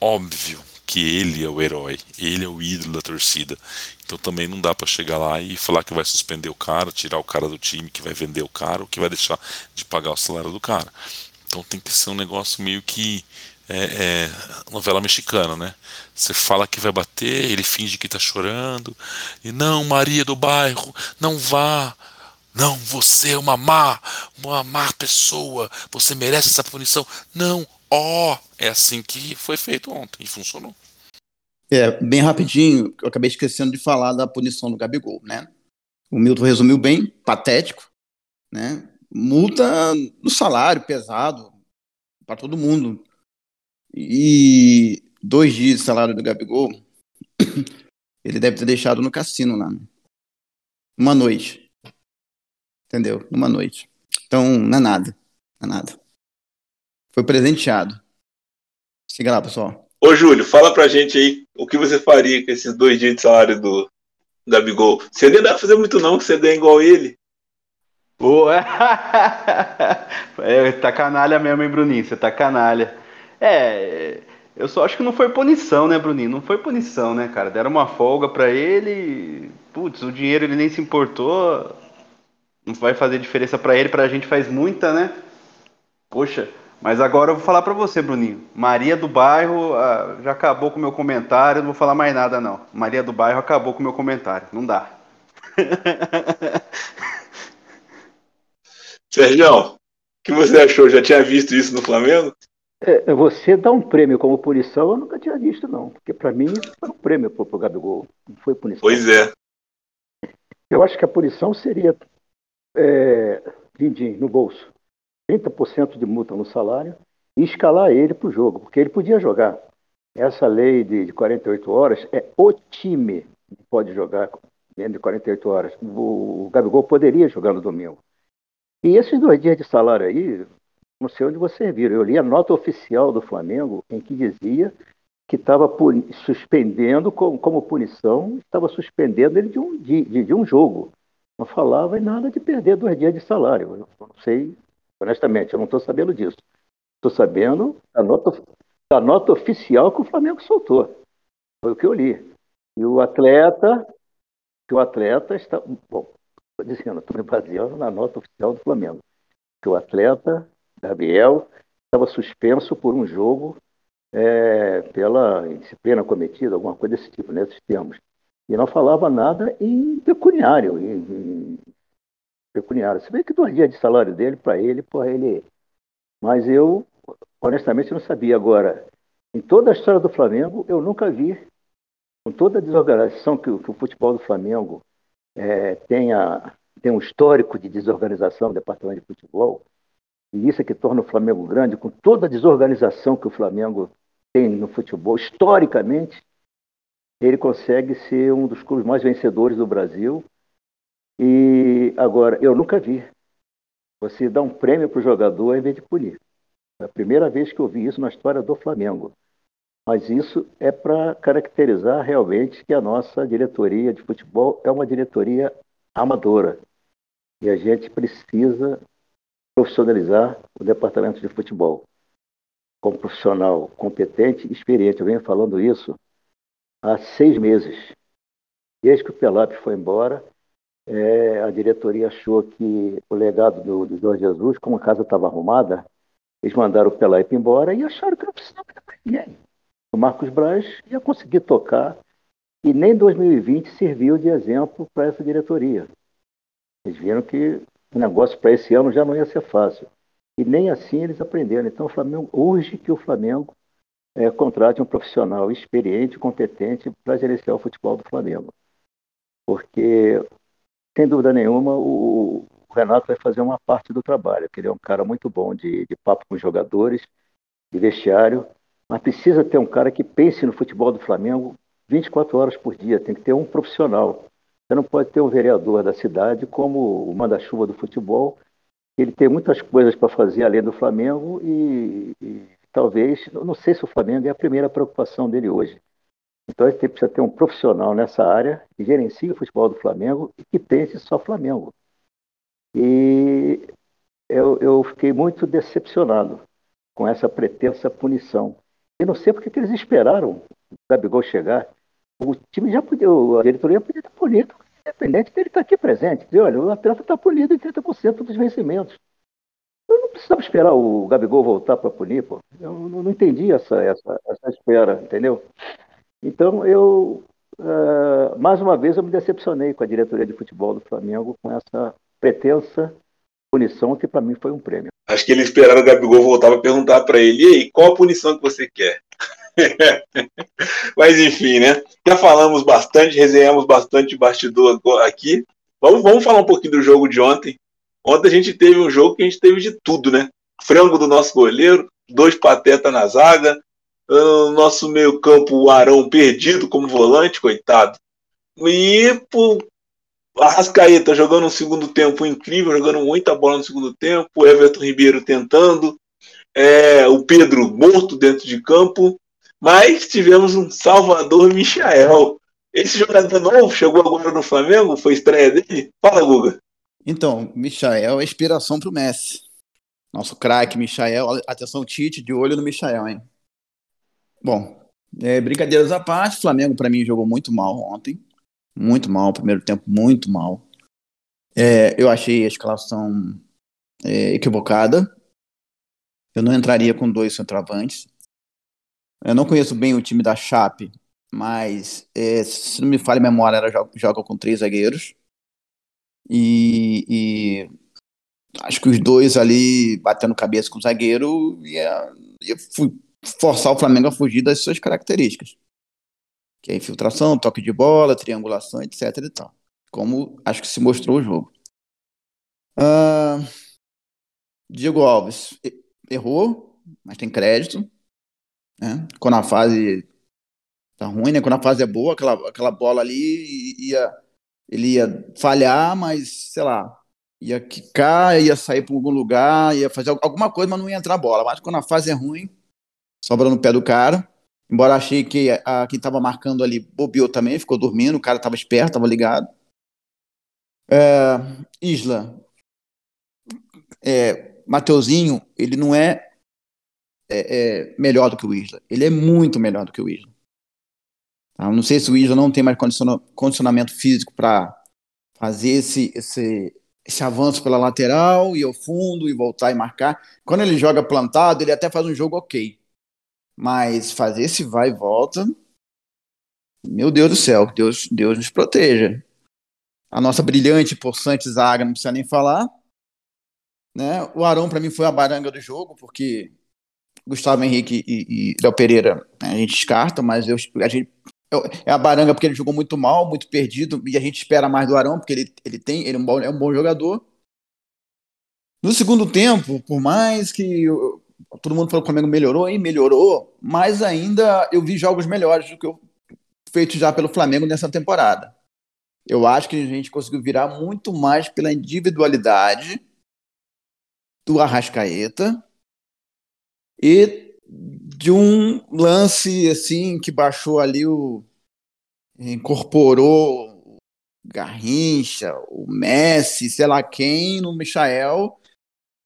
Speaker 5: Óbvio que ele é o herói, ele é o ídolo da torcida. Então também não dá para chegar lá e falar que vai suspender o cara, tirar o cara do time, que vai vender o cara, ou que vai deixar de pagar o salário do cara. Então tem que ser um negócio meio que é, é, novela mexicana, né? Você fala que vai bater, ele finge que tá chorando, e não, Maria do bairro, não vá, não, você é uma má, uma má pessoa, você merece essa punição. Não, ó, oh, é assim que foi feito ontem e funcionou.
Speaker 3: É, bem rapidinho, eu acabei esquecendo de falar da punição do Gabigol, né? O Milton resumiu bem, patético, né? Multa no salário pesado para todo mundo. E dois dias de salário do Gabigol, ele deve ter deixado no cassino lá. Uma noite entendeu? Numa noite. Então, não é nada. Não é nada. Foi presenteado. Siga lá, pessoal.
Speaker 2: Ô, Júlio, fala pra gente aí o que você faria com esses dois dias de salário do Gabigol. Você nem dá pra fazer muito, não, você ganha igual ele.
Speaker 4: Pô, é... tá canalha mesmo, hein, Bruninho? Você tá canalha. É, eu só acho que não foi punição, né, Bruninho? Não foi punição, né, cara? Deram uma folga pra ele. Putz, o dinheiro ele nem se importou. Não vai fazer diferença pra ele, pra gente faz muita, né? Poxa, mas agora eu vou falar para você, Bruninho. Maria do Bairro ah, já acabou com o meu comentário, não vou falar mais nada não. Maria do Bairro acabou com o meu comentário, não dá.
Speaker 2: Sérgio, o que você achou? Já tinha visto isso no Flamengo?
Speaker 6: É, você dá um prêmio como punição, eu nunca tinha visto, não. Porque para mim isso foi um prêmio pro, pro Gabigol, não foi punição.
Speaker 2: Pois é.
Speaker 6: Eu acho que a punição seria é, din-din no bolso. 30% de multa no salário e escalar ele para o jogo, porque ele podia jogar. Essa lei de, de 48 horas é o time que pode jogar dentro de 48 horas. O, o Gabigol poderia jogar no domingo. E esses dois dias de salário aí, não sei onde vocês viram, eu li a nota oficial do Flamengo em que dizia que estava suspendendo, como, como, punição, estava suspendendo ele de um, de, de um jogo. Não falava em nada de perder dois dias de salário. Eu não sei Honestamente, eu não estou sabendo disso. Estou sabendo da nota, da nota oficial que o Flamengo soltou. Foi o que eu li. E o atleta, que o atleta está. Bom, estou dizendo, estou me baseando na nota oficial do Flamengo. Que o atleta, Gabriel, estava suspenso por um jogo é, pela disciplina cometida, alguma coisa desse tipo, nesses termos. E não falava nada em pecuniário, em, em pecuniário. Se bem que dois dias de salário dele, para ele, porra, ele. Mas eu, honestamente, não sabia. Agora, em toda a história do Flamengo, eu nunca vi, com toda a desorganização que, que o futebol do Flamengo é, tenha, tem um histórico de desorganização do departamento de futebol, e isso é que torna o Flamengo grande, com toda a desorganização que o Flamengo tem no futebol, historicamente, ele consegue ser um dos clubes mais vencedores do Brasil e agora, eu nunca vi você dar um prêmio para o jogador em vez de punir. É a primeira vez que eu vi isso na história do Flamengo. Mas isso é para caracterizar realmente que a nossa diretoria de futebol é uma diretoria amadora. E a gente precisa profissionalizar o departamento de futebol. Como profissional competente e experiente. Eu venho falando isso há seis meses. Desde que o Pelap foi embora, é, a diretoria achou que o legado do, do Jorge Jesus, como a casa estava arrumada, eles mandaram o Pelaipe embora e acharam que não precisava de ninguém. O Marcos Braz ia conseguir tocar e nem 2020 serviu de exemplo para essa diretoria. Eles viram que o negócio para esse ano já não ia ser fácil. E nem assim eles aprenderam. Então, o Flamengo, urge que o Flamengo é, contrate um profissional experiente, competente para gerenciar o futebol do Flamengo. Porque sem dúvida nenhuma, o, Renato vai fazer uma parte do trabalho, ele é um cara muito bom de, de papo com os jogadores, de vestiário, mas precisa ter um cara que pense no futebol do Flamengo 24 horas por dia, tem que ter um profissional. Você não pode ter um vereador da cidade como o manda-chuva do futebol, ele tem muitas coisas para fazer além do Flamengo e, e talvez, não sei se o Flamengo é a primeira preocupação dele hoje. Então gente precisa ter um profissional nessa área que gerencie o futebol do Flamengo e que pense só Flamengo. E eu, eu fiquei muito decepcionado com essa pretensa punição. E não sei porque que eles esperaram o Gabigol chegar. O time já podia, a diretoria podia estar punido, independente dele estar aqui presente. Dizer, olha, o atleta está punido em 30% dos vencimentos. Eu não precisava esperar o Gabigol voltar para punir, pô. Eu não, não entendi essa, essa, essa espera, entendeu? Então, eu, uh, mais uma vez, eu me decepcionei com a diretoria de futebol do Flamengo com essa pretensa punição que para mim foi um prêmio.
Speaker 2: Acho que eles esperaram o Gabigol voltar para perguntar para ele, e aí, qual a punição que você quer? Mas enfim, né? Já falamos bastante, resenhamos bastante bastidor aqui. Vamos, vamos falar um pouquinho do jogo de ontem. Ontem a gente teve um jogo que a gente teve de tudo, né? Frango do nosso goleiro, dois patetas na zaga, o nosso meio-campo, o Arão, perdido como volante, coitado. E por Arrascaeta jogando um segundo tempo incrível, jogando muita bola no segundo tempo, o Everton Ribeiro tentando, é, o Pedro morto dentro de campo, Mas tivemos um Salvador Michael. Esse jogador novo chegou agora no Flamengo, foi estreia dele? Fala, Guga.
Speaker 3: Então, Michael é inspiração para o Messi. Nosso craque, Michael. Atenção, Tite, de olho no Michael, hein? Bom, é, brincadeiras à parte, Flamengo para mim jogou muito mal ontem. Muito mal, primeiro tempo muito mal. É, eu achei a escalação é, equivocada. Eu não entraria com dois centroavantes. Eu não conheço bem o time da Chape, mas é, se não me falha a memória, ela joga, joga com três zagueiros. E, e, acho que os dois ali batendo cabeça com o zagueiro ia, ia forçar o Flamengo a fugir das suas características. Que é infiltração, toque de bola, triangulação, etc e tal. Como acho que se mostrou o jogo. Uh, Diego Alves errou, mas tem crédito. Né? Quando a fase tá ruim, né? Quando a fase é boa, aquela, aquela bola ali ia, ele ia falhar, mas sei lá, ia quicar, ia sair para algum lugar, ia fazer alguma coisa, mas não ia entrar a bola. Mas quando a fase é ruim, sobra no pé do cara. Embora achei que a, quem estava marcando ali bobeou também, ficou dormindo, o cara estava esperto, estava ligado. É, Isla. É, Mateuzinho, ele não é, é, é, melhor do que o Isla. Ele é muito melhor do que o Isla. Tá? Não sei se o Isla não tem mais condicionamento físico para fazer esse, esse, esse avanço pela lateral, e ao fundo, e voltar e marcar. Quando ele joga plantado, ele até faz um jogo ok. Mas fazer esse vai e volta, meu Deus do céu, Deus, Deus nos proteja. A nossa brilhante, possante zaga, não precisa nem falar. Né? O Arão, para mim, foi a baranga do jogo, porque Gustavo Henrique e, e Léo Pereira né, a gente descarta, mas eu, a gente, é a baranga porque ele jogou muito mal, muito perdido, e a gente espera mais do Arão, porque ele, ele tem, ele é um, bom, é um bom jogador. No segundo tempo, por mais que todo mundo falou que o Flamengo melhorou, e melhorou, mas ainda eu vi jogos melhores do que eu feito já pelo Flamengo nessa temporada. Eu acho que a gente conseguiu virar muito mais pela individualidade do Arrascaeta e de um lance assim que baixou ali o incorporou o Garrincha, o Messi, sei lá quem no Michael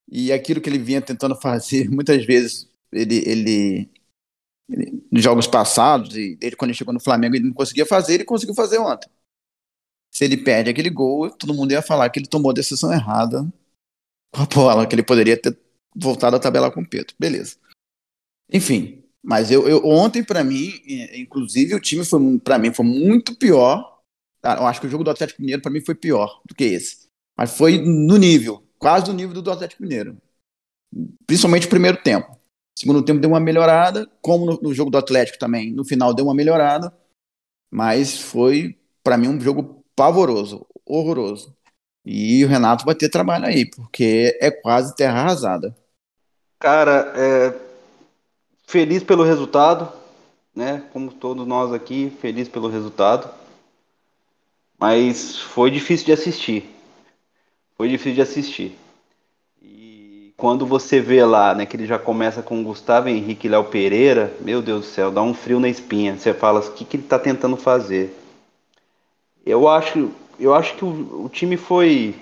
Speaker 3: e aquilo que ele vinha tentando fazer muitas vezes ele, ele, ele nos jogos passados e desde quando ele chegou no Flamengo ele não conseguia fazer, ele conseguiu fazer ontem. Se ele perde aquele gol, todo mundo ia falar que ele tomou a decisão errada com a bola, que ele poderia ter voltado a tabelar com o Pedro. Beleza. Enfim, mas eu, eu ontem para mim, inclusive o time foi para mim foi muito pior. Eu acho que o jogo do Atlético Mineiro para mim foi pior do que esse. Mas foi no nível, quase no nível do Atlético Mineiro. Principalmente o primeiro tempo. Segundo tempo deu uma melhorada, como no, no jogo do Atlético também. No final deu uma melhorada, mas foi para mim um jogo pavoroso, horroroso. E o Renato vai ter trabalho aí, porque é quase terra arrasada.
Speaker 4: Cara, é, feliz pelo resultado, né? Como todos nós aqui, feliz pelo resultado. Mas foi difícil de assistir. Foi difícil de assistir. E quando você vê lá, né, que ele já começa com Gustavo Henrique e Léo Pereira, meu Deus do céu, dá um frio na espinha. Você fala, o que, que ele está tentando fazer? Eu acho eu acho que o, o time foi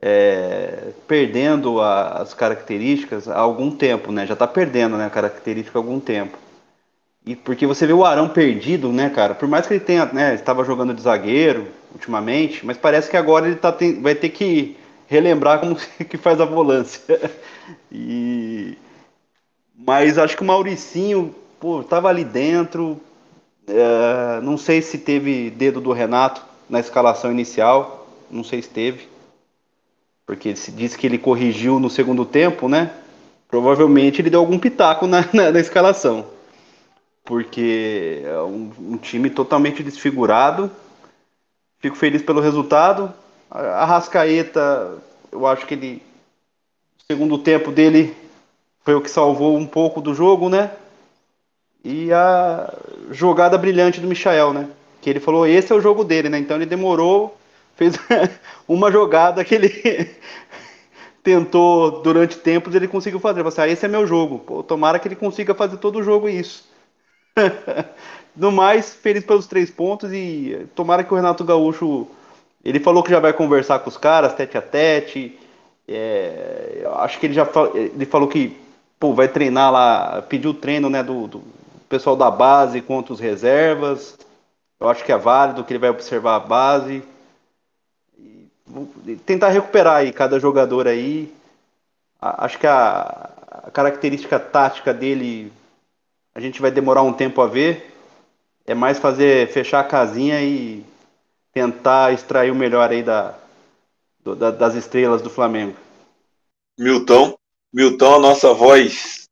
Speaker 4: é, perdendo a, as características há algum tempo, né? Já está perdendo né, a característica há algum tempo. E porque você vê o Arão perdido, né, cara? Por mais que ele tenha, né, estava jogando de zagueiro ultimamente, mas parece que agora ele tá, tem, vai ter que relembrar como que faz a volância. e mas acho que o Mauricinho, pô, tava ali dentro. É, não sei se teve dedo do Renato na escalação inicial, não sei se teve, porque se diz que ele corrigiu no segundo tempo, né? Provavelmente ele deu algum pitaco na, na, na escalação, porque é um, um, time totalmente desfigurado. Fico feliz pelo resultado. A Rascaeta, eu acho que ele, o segundo tempo dele foi o que salvou um pouco do jogo, né? E a jogada brilhante do Michael, né? que ele falou esse é o jogo dele, né? Então ele demorou, fez uma jogada que ele tentou durante tempos ele conseguiu fazer. Você, assim, ah, esse é meu jogo. Pô, tomara que ele consiga fazer todo o jogo isso. no mais, feliz pelos três pontos e tomara que o Renato Gaúcho. Ele falou que já vai conversar com os caras, tete a tete. É, acho que ele já ele falou que pô, vai treinar lá, pediu treino né, do, do pessoal da base contra os reservas. Eu acho que é válido, que ele vai observar a base. E tentar recuperar aí cada jogador aí. Acho que a, a característica tática dele a gente vai demorar um tempo a ver. É mais fazer fechar a casinha e tentar extrair o melhor aí da, do, da das estrelas do Flamengo.
Speaker 2: Milton, Milton, a nossa voz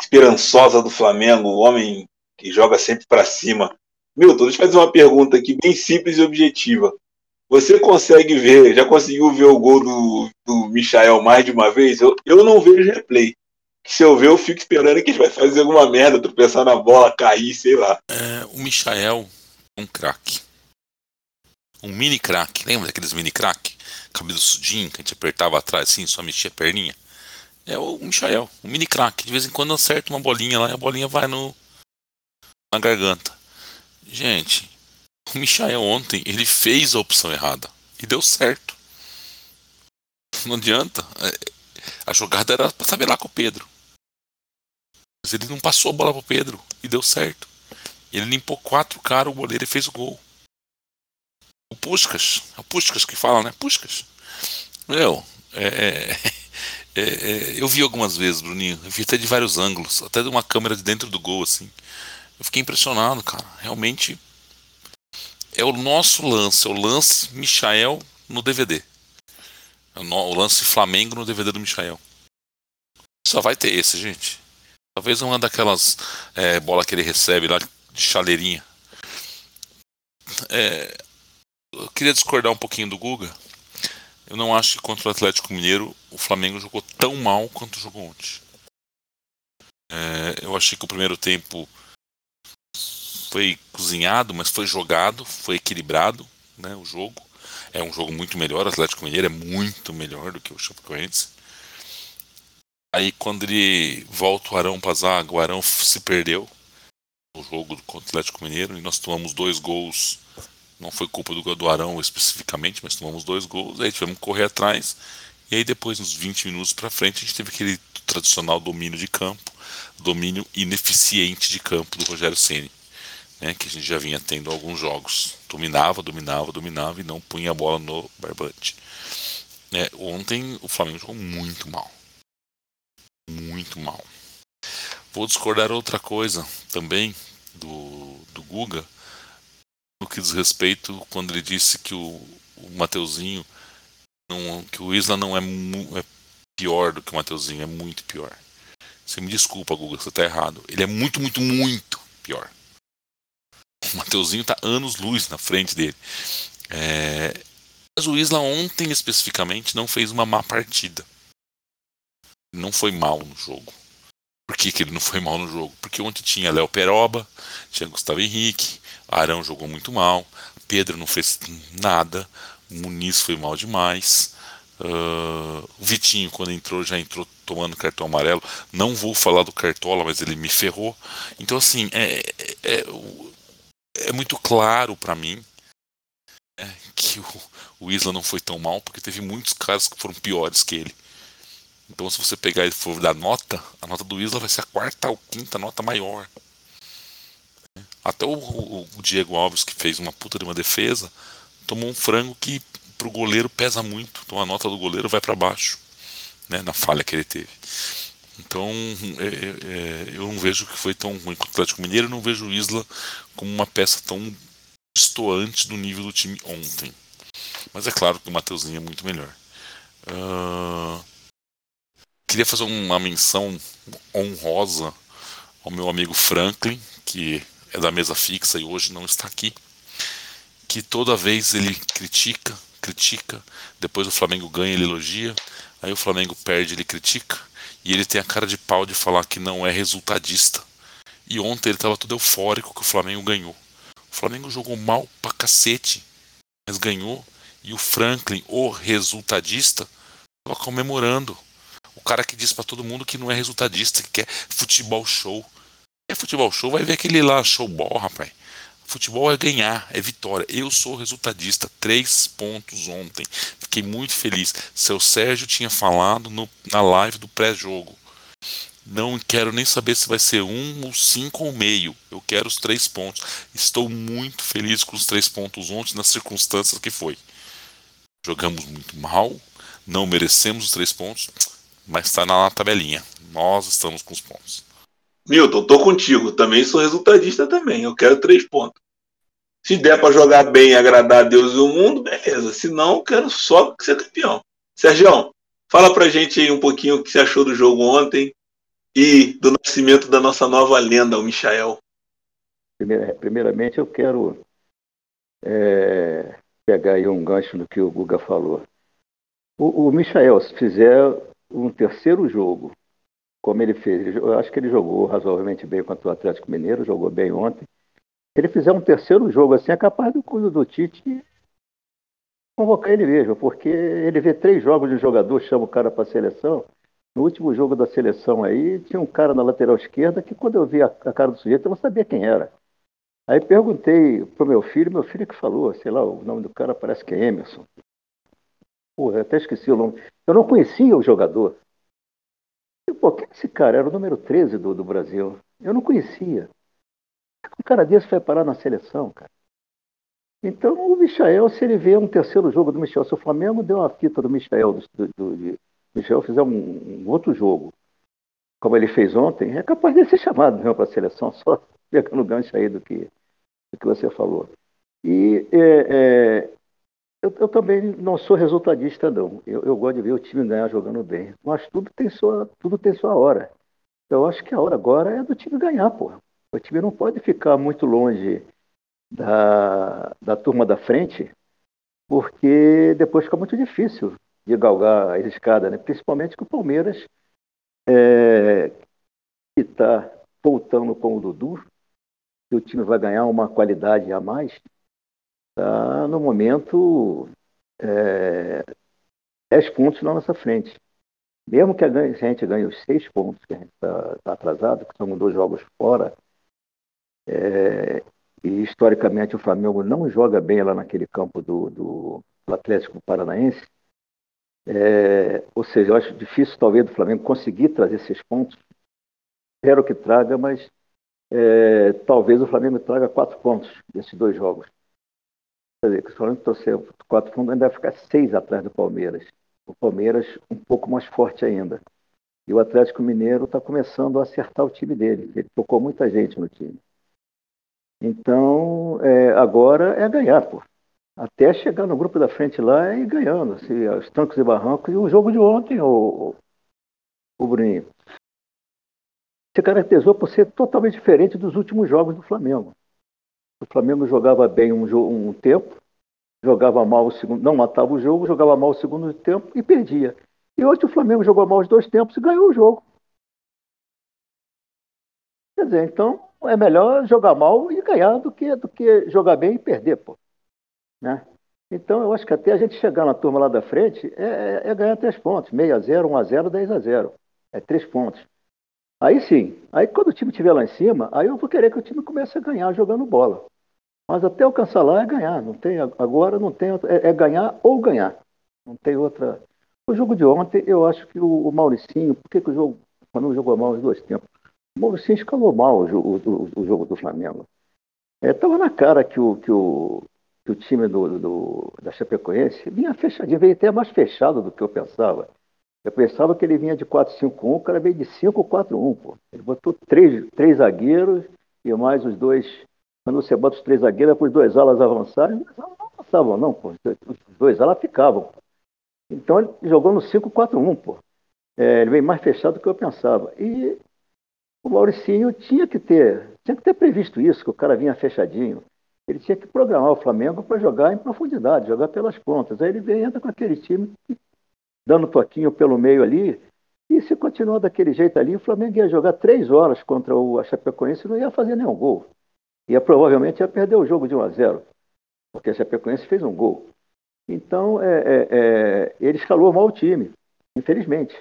Speaker 2: esperançosa do Flamengo, o homem que joga sempre para cima. Milton, deixa eu fazer uma pergunta aqui bem simples e objetiva. Você consegue ver, já conseguiu ver o gol do, do Michael mais de uma vez? Eu, eu não vejo replay. Se eu ver, eu fico esperando que ele vai fazer alguma merda, tropeçar na bola, cair, sei lá.
Speaker 5: É, o Michael é um craque. Um mini craque. Lembra daqueles mini craque? Cabelo sudinho, que a gente apertava atrás assim, só mexia a perninha. É o Michael, um mini craque. De vez em quando acerta uma bolinha lá e a bolinha vai no na garganta. Gente, o Michael ontem, ele fez a opção errada. E deu certo. Não adianta. É, a jogada era pra saber lá com o Pedro. Mas ele não passou a bola pro Pedro. E deu certo. Ele limpou quatro caras, o goleiro e fez o gol. O Puscas. É o Puscas que fala, né? Puscas. Meu, é, é, é, é, eu vi algumas vezes, Bruninho. Eu vi até de vários ângulos. Até de uma câmera de dentro do gol, assim. Eu fiquei impressionado, cara. Realmente é o nosso lance, é o lance Michael no DVD. É o lance Flamengo no DVD do Michael. Só vai ter esse, gente. Talvez uma daquelas é, bola que ele recebe lá de chaleirinha. É, eu queria discordar um pouquinho do Guga. Eu não acho que contra o Atlético Mineiro o Flamengo jogou tão mal quanto jogou ontem. É, eu achei que o primeiro tempo foi cozinhado, mas foi jogado, foi equilibrado, né, o jogo. É um jogo muito melhor, o Atlético Mineiro é muito melhor do que o Chapecoense. Aí quando ele volta o Arão para zaga, o Arão se perdeu no jogo contra o Atlético Mineiro e nós tomamos dois gols. Não foi culpa do, do Arão especificamente, mas tomamos dois gols. Aí tivemos que correr atrás. E aí depois, uns 20 minutos para frente, a gente teve aquele tradicional domínio de campo, domínio ineficiente de campo do Rogério Ceni né, que a gente já vinha tendo alguns jogos. Dominava, dominava, dominava e não punha a bola no barbante. É, ontem o Flamengo jogou muito mal. Muito mal. Vou discordar outra coisa também do, do Guga, no que diz respeito quando ele disse que o, o Mateuzinho, não, que o Isla não é, é pior do que o Mateuzinho, é muito pior. Você me desculpa, Guga, você está errado. Ele é muito, muito, muito pior. O Mateuzinho está anos luz na frente dele. É... Mas o Isla ontem especificamente não fez uma má partida. Não foi mal no jogo. Por que, que ele não foi mal no jogo? Porque ontem tinha Léo Peroba, tinha Gustavo Henrique, Arão jogou muito mal, Pedro não fez nada, Muniz foi mal demais. Uh, o Vitinho, quando entrou, já entrou tomando cartão amarelo. Não vou falar do Cartola, mas ele me ferrou. Então, assim, é, é, é é muito claro para mim é, que o, o Isla não foi tão mal, porque teve muitos caras que foram piores que ele. Então, se você pegar e for dar nota, a nota do Isla vai ser a quarta ou quinta nota maior. Até o, o, Diego Alves, que fez uma puta de uma defesa, tomou um frango que pro goleiro pesa muito. Então a nota do goleiro vai para baixo, né, na falha que ele teve. Então é, é, eu não vejo que foi tão ruim contra o Atlético Mineiro, eu não vejo o Isla como uma peça tão destoante do nível do time ontem. Mas é claro que o Mateuzinho é muito melhor. Uh, queria fazer uma menção honrosa ao meu amigo Franklin, que é da mesa fixa e hoje não está aqui. Que toda vez ele critica, critica, depois o Flamengo ganha, ele elogia, aí o Flamengo perde, ele critica e ele tem a cara de pau de falar que não é resultadista. E ontem ele estava todo eufórico que o Flamengo ganhou. O Flamengo jogou mal pra cacete, mas ganhou. E o Franklin, o resultadista, estava comemorando. Cara que diz para todo mundo que não é resultadista, que quer futebol show. É futebol show, vai ver aquele lá showball, rapaz. Futebol é ganhar, é vitória. Eu sou resultadista, três pontos ontem. Fiquei muito feliz. Seu Sérgio tinha falado no, na live do pré-jogo. Não quero nem saber se vai ser um ou cinco ou meio. Eu quero os três pontos. Estou muito feliz com os três pontos ontem nas circunstâncias que foi. Jogamos muito mal, não merecemos os três pontos, mas está na tabelinha. Nós estamos com os pontos.
Speaker 2: Milton, tô contigo. Também sou resultadista também. Eu quero três pontos. Se der para jogar bem e agradar a Deus e o mundo, beleza. Se não, quero só ser campeão. Sérgio, fala pra gente aí um pouquinho o que você achou do jogo ontem e do nascimento da nossa nova lenda, o Michael.
Speaker 6: Primeiramente, eu quero é, pegar aí um gancho no que o Guga falou. O, o Michael, se fizer um terceiro jogo como ele fez. Eu acho que ele jogou razoavelmente bem contra o Atlético Mineiro, jogou bem ontem. Se ele fizer um terceiro jogo assim, é capaz do, do Tite convocar ele mesmo, porque ele vê três jogos de jogador, chama o cara para a seleção. No último jogo da seleção aí, tinha um cara na lateral esquerda que quando eu vi a, a cara do sujeito, eu não sabia quem era. Aí perguntei pro meu filho, meu filho que falou, sei lá, o nome do cara parece que é Emerson. Pô, até esqueci o nome. Eu não conhecia o jogador. Pô, quem é esse cara? Era o número 13 do, do Brasil. Eu não conhecia. Um cara desse foi parar na seleção, cara. Então, o Michael, se ele vê um terceiro jogo do Michel, se o Flamengo deu uma fita do Michael, do, do, Michel fizer um, um, outro jogo, como ele fez ontem, é capaz de ser chamado mesmo para a seleção, só pegando o gancho aí do que, do que você falou. E é, é, eu, eu, também não sou resultadista, não. Eu, eu, gosto de ver o time ganhar jogando bem. Mas tudo tem sua, tudo tem sua hora. Eu acho que a hora agora é do time ganhar, porra. O time não pode ficar muito longe da, da turma da frente, porque depois fica muito difícil de galgar a escada, né? principalmente com o Palmeiras, é, que está voltando com o Dudu, que o time vai ganhar uma qualidade a mais, está no momento é, 10 pontos na nossa frente. Mesmo que a, gente ganhe os seis pontos, que a gente está tá atrasado, que são dois jogos fora, é, e historicamente o Flamengo não joga bem lá naquele campo do, do, do Atlético Paranaense, é, ou seja, eu acho difícil talvez do Flamengo conseguir trazer esses pontos. Espero que traga, mas é, talvez o Flamengo traga quatro pontos desses dois jogos. Quer dizer, que o Flamengo torcer quatro fundos ainda vai ficar seis atrás do Palmeiras. O Palmeiras um pouco mais forte ainda. E o Atlético Mineiro está começando a acertar o time dele. Ele tocou muita gente no time. Então, é, agora é ganhar, pô. Até chegar no grupo da frente lá e ganhando, assim, os trancos e barrancos. E o jogo de ontem, o, o Bruninho, se caracterizou por ser totalmente diferente dos últimos jogos do Flamengo. O Flamengo jogava bem um, um tempo, jogava mal o segundo, não matava o jogo, jogava mal o segundo tempo e perdia. E hoje o Flamengo jogou mal os dois tempos e ganhou o jogo. Quer dizer, então é melhor jogar mal e ganhar do que, do que jogar bem e perder, pô. Né? Então eu acho que até a gente chegar na turma lá da frente é, é, é ganhar três pontos. 6 a 0 1 a 0 10 a 0 É três pontos. Aí sim, aí quando o time estiver lá em cima, aí eu vou querer que o time comece a ganhar jogando bola. Mas até alcançar lá é ganhar, não tem agora não tem é, é ganhar ou ganhar. Não tem outra. O jogo de ontem, eu acho que o, o Mauricinho, por que, que o jogo, quando jogou mal os dois tempos, o Mauricinho escalou mal o, o, o jogo do Flamengo. Estava é, na cara que o, que o, que o time do, do, da Chapecoense vinha fechadinho, veio até mais fechado do que eu pensava. Eu pensava que ele vinha de 4-5-1, o cara veio de 5-4-1, pô. Ele botou três, três zagueiros e mais os dois. Quando você bota os três zagueiros, os dois alas avançarem, os alas não passavam, não, pô. Os dois alas ficavam. Então ele jogou no 5-4-1, pô. É, ele veio mais fechado do que eu pensava. E o Mauricinho tinha que ter, tinha que ter previsto isso, que o cara vinha fechadinho. Ele tinha que programar o Flamengo para jogar em profundidade, jogar pelas pontas. Aí ele vem entra com aquele time que dando toquinho pelo meio ali. E se continuar daquele jeito ali, o Flamengo ia jogar três horas contra o Chapecoense e não ia fazer nenhum gol. Ia provavelmente ia perder o jogo de 1 a 0, porque a Chapecoense fez um gol. Então, é, é, é, ele escalou mal o time, infelizmente.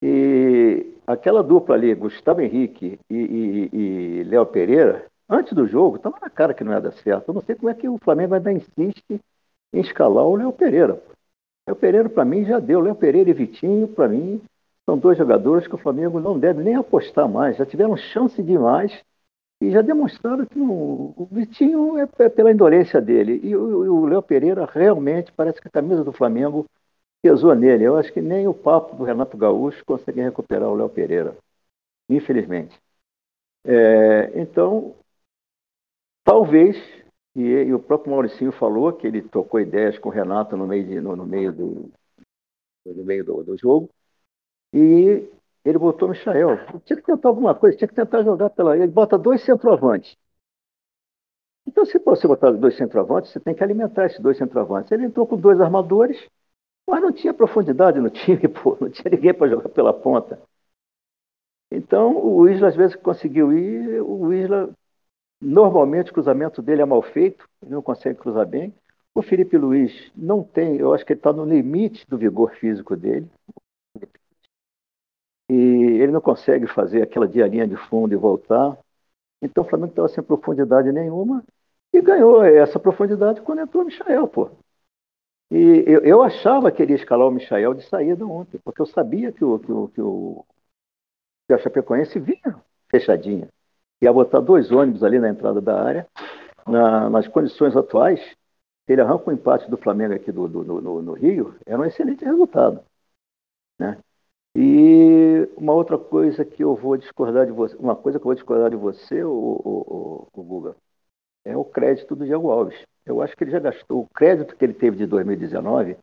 Speaker 6: E aquela dupla ali, Gustavo Henrique e, e, e Léo Pereira, antes do jogo, estava na cara que não ia dar certo. Eu não sei como é que o Flamengo ainda insiste em escalar o Léo Pereira. Léo Pereira, para mim, já deu. Léo Pereira e Vitinho, para mim, são dois jogadores que o Flamengo não deve nem apostar mais. Já tiveram chance demais e já demonstraram que o, o Vitinho é, é, pela indolência dele. E o, o Léo Pereira realmente parece que a camisa do Flamengo pesou nele. Eu acho que nem o papo do Renato Gaúcho consegue recuperar o Léo Pereira, infelizmente. É, então, talvez, e, e, o próprio Mauricinho falou que ele tocou ideias com o Renato no meio, de, no, no meio, do, no meio do, do jogo, e ele botou o Michael. Tinha que tentar alguma coisa, tinha que tentar jogar pela. Ele bota dois centroavantes. Então, se você botar dois centroavantes, você tem que alimentar esses dois centroavantes. Ele entrou com dois armadores, mas não tinha profundidade no time, pô. Não tinha ninguém para jogar pela ponta. Então, o Isla, às vezes, conseguiu ir. O Isla, normalmente, o cruzamento dele é mal feito, ele não consegue cruzar bem. O Felipe Luiz não tem, eu acho que ele está no limite do vigor físico dele e ele não consegue fazer aquela diarinha de fundo e voltar. Então o Flamengo estava sem profundidade nenhuma e ganhou essa profundidade quando entrou o Michael, pô. E eu, eu achava que ele ia escalar o Michael de saída ontem, porque eu sabia que o, que o, que o, que Chapecoense vinha fechadinha. Ia botar dois ônibus ali na entrada da área. Na, nas condições atuais, ele arranca o um empate do Flamengo aqui do, do, no, no Rio, era um excelente resultado. Né? E uma outra coisa que eu vou discordar de você, uma coisa que eu vou discordar de você, o, o, o, o Guga, é o crédito do Diego Alves. Eu acho que ele já gastou, o crédito que ele teve de 2019,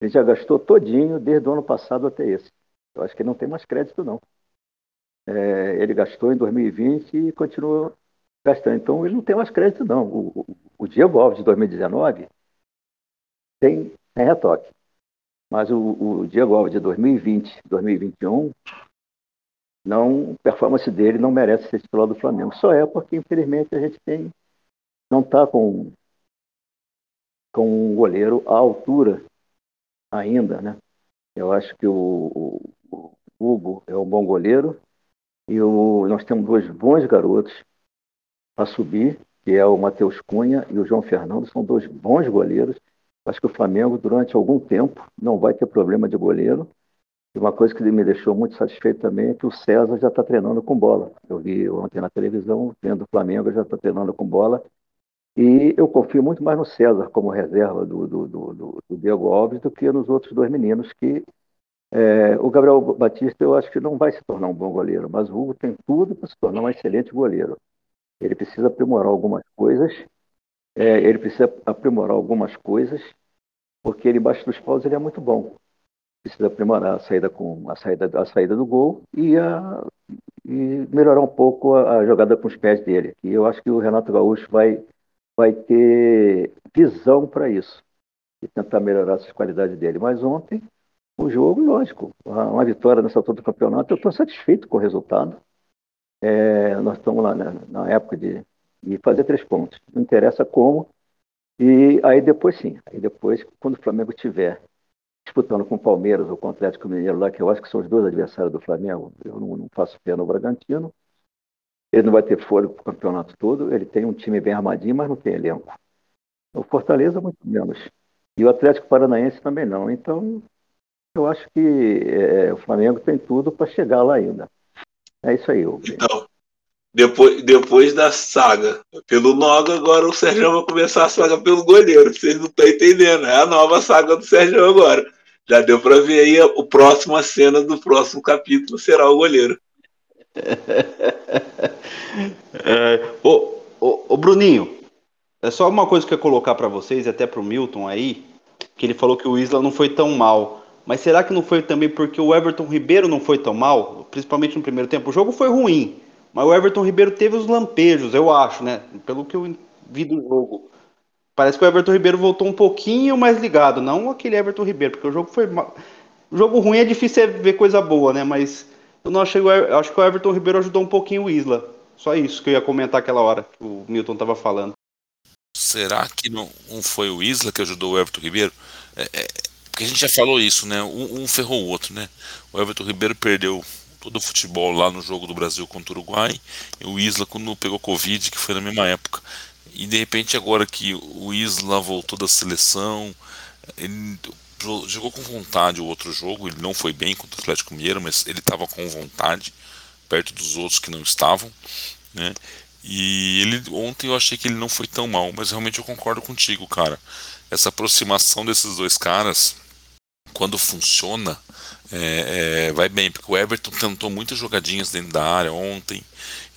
Speaker 6: ele já gastou todinho desde o ano passado até esse. Eu acho que ele não tem mais crédito, não. É, ele gastou em 2020 e continua gastando. Então ele não tem mais crédito, não. O, o, o Diego Alves de 2019 tem, tem retoque. Mas o, o Diego Alves de 2020, 2021, não, a performance dele não merece ser titular do Flamengo. Só é porque, infelizmente, a gente tem, não está com, com um goleiro à altura ainda, né? Eu acho que o, o, o Hugo é um bom goleiro e o, nós temos dois bons garotos para subir, que é o Matheus Cunha e o João Fernando, são dois bons goleiros Acho que o Flamengo, durante algum tempo, não vai ter problema de goleiro. E uma coisa que me deixou muito satisfeito também é que o César já está treinando com bola. Eu vi ontem na televisão, o Flamengo, já está treinando com bola. E eu confio muito mais no César como reserva do, do, do, do Diego Alves do que nos outros dois meninos que é, o Gabriel Batista eu acho que não vai se tornar um bom goleiro, mas o Hugo tem tudo para se tornar um excelente goleiro. Ele precisa aprimorar algumas coisas é, ele precisa aprimorar algumas coisas, porque ele embaixo dos paus ele é muito bom. Precisa aprimorar a saída com a saída, a saída do gol e, a, e melhorar um pouco a, a, jogada com os pés dele. E eu acho que o Renato Gaúcho vai, vai ter visão para isso e tentar melhorar essas qualidades dele. Mas ontem o jogo, lógico, uma vitória nessa altura do campeonato, eu estou satisfeito com o resultado. É, nós estamos lá né, na época de e fazer três pontos. Não interessa como. E aí depois sim, aí depois, quando o Flamengo tiver disputando com o Palmeiras ou com o Atlético Mineiro lá, que eu acho que são os dois adversários do Flamengo, eu não, não faço pena no Bragantino. Ele não vai ter fôlego para o campeonato todo, ele tem um time bem armadinho, mas não tem elenco. O Fortaleza, muito menos. E o Atlético Paranaense também não. Então, eu acho que é, o Flamengo tem tudo para chegar lá ainda. É isso aí.
Speaker 2: Então, depois, depois da saga pelo Noga, agora o Sérgio vai começar a saga pelo goleiro. Vocês não estão entendendo. É a nova saga do Sérgio agora. Já deu para ver aí a, o próximo a cena do próximo capítulo será o goleiro.
Speaker 4: é, ô, ô, ô, Bruninho, é só uma coisa que eu ia colocar para vocês e até para o Milton aí, que ele falou que o Isla não foi tão mal. Mas será que não foi também porque o Everton Ribeiro não foi tão mal? Principalmente no primeiro tempo. O jogo foi ruim. Mas o Everton Ribeiro teve os lampejos, eu acho, né? Pelo que eu vi do jogo. Parece que o Everton Ribeiro voltou um pouquinho mais ligado, não aquele Everton Ribeiro, porque o jogo foi. O jogo ruim é difícil ver coisa boa, né? Mas eu não achei. Eu acho que o Everton Ribeiro ajudou um pouquinho o Isla. Só isso que eu ia comentar aquela hora que o Milton estava falando.
Speaker 5: Será que não, não, foi o Isla que ajudou o Everton Ribeiro? É, é, porque a gente já falou isso, né? Um, um ferrou o outro, né? O Everton Ribeiro perdeu todo o futebol lá no jogo do Brasil contra o Uruguai, e o Isla quando pegou Covid, que foi na mesma época. E de repente agora que o Isla voltou da seleção, ele jogou com vontade o outro jogo, ele não foi bem contra o Atlético Mineiro, mas ele estava com vontade, perto dos outros que não estavam, né? E ele ontem eu achei que ele não foi tão mal, mas realmente eu concordo contigo, cara. Essa aproximação desses dois caras, quando funciona, é, é, vai bem, porque o Everton tentou muitas jogadinhas dentro da área ontem,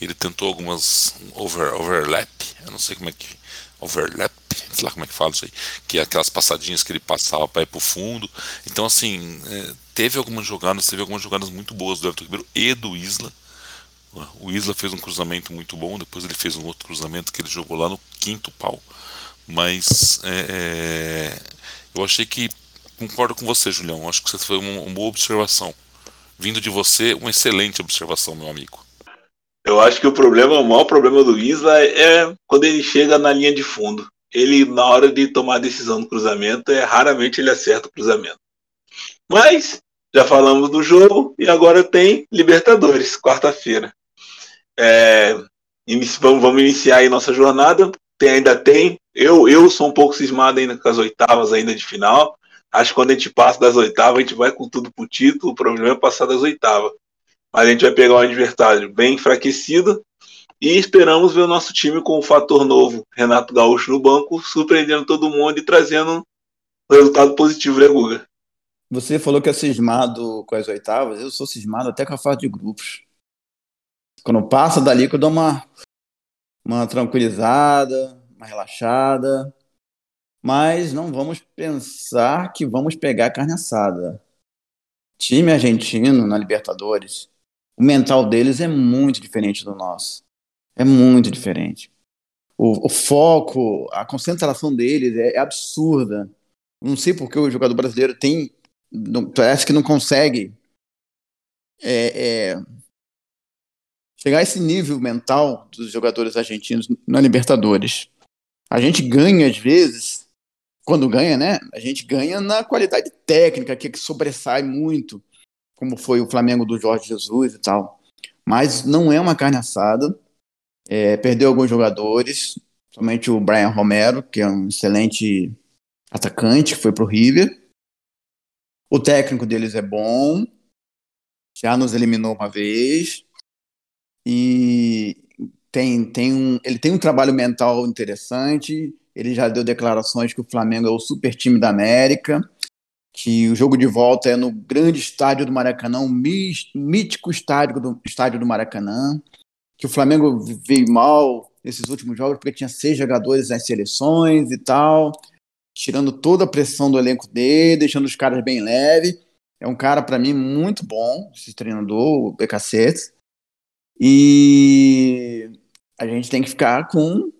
Speaker 5: ele tentou algumas over, overlap, eu não sei como é que. Overlap, sei lá como é que fala isso aí, que é aquelas passadinhas que ele passava para ir pro fundo. Então, assim, é, teve algumas jogadas, teve algumas jogadas muito boas do Everton Ribeiro e do Isla. O Isla fez um cruzamento muito bom, depois ele fez um outro cruzamento que ele jogou lá no quinto pau. Mas é, é eu achei que concordo com você, Julião. Acho que você foi uma, uma boa observação. Vindo de você, uma excelente observação, meu amigo.
Speaker 2: Eu acho que o problema, o maior problema do Isla é quando ele chega na linha de fundo. Ele, na hora de tomar a decisão do cruzamento, é raramente ele acerta o cruzamento. Mas já falamos do jogo e agora tem Libertadores, quarta-feira. É, vamos, vamos iniciar aí nossa jornada. Tem, ainda tem. Eu, eu sou um pouco cismado ainda com as oitavas ainda de final. Acho que quando a gente passa das oitavas, a gente vai com tudo pro título. O problema é passar das oitavas. Mas a gente vai pegar um adversário bem enfraquecido e esperamos ver o nosso time com o fator novo, Renato Gaúcho no banco, surpreendendo todo mundo e trazendo um resultado positivo, né, Guga?
Speaker 3: Você falou que é cismado com as oitavas, eu sou cismado até com a fase de grupos. Quando passa dali, eu dou uma, uma tranquilizada, uma relaxada, mas não vamos pensar que vamos pegar carne assada. Time argentino na Libertadores, o mental deles é muito diferente do nosso. É muito diferente. O, o foco, a concentração deles é, é absurda. Não sei porque o jogador brasileiro tem. Não, parece que não consegue é, é, chegar a esse nível mental dos jogadores argentinos na Libertadores. A gente ganha, às vezes, quando ganha, né? A gente ganha na qualidade técnica, que, que sobressai muito, como foi o Flamengo do Jorge Jesus e tal. Mas não é uma carne assada. É, perdeu alguns jogadores, somente o Brian Romero, que é um excelente atacante, que foi pro River. O técnico deles é bom, já nos eliminou uma vez. E tem, tem um, ele tem um trabalho mental interessante ele já deu declarações que o Flamengo é o super time da América, que o jogo de volta é no grande estádio do Maracanã, um mítico estádio do, estádio do Maracanã, que o Flamengo veio mal nesses últimos jogos porque tinha seis jogadores nas seleções e tal, tirando toda a pressão do elenco dele, deixando os caras bem leve. É um cara, para mim, muito bom, esse treinador, o BKC. E a gente tem que ficar com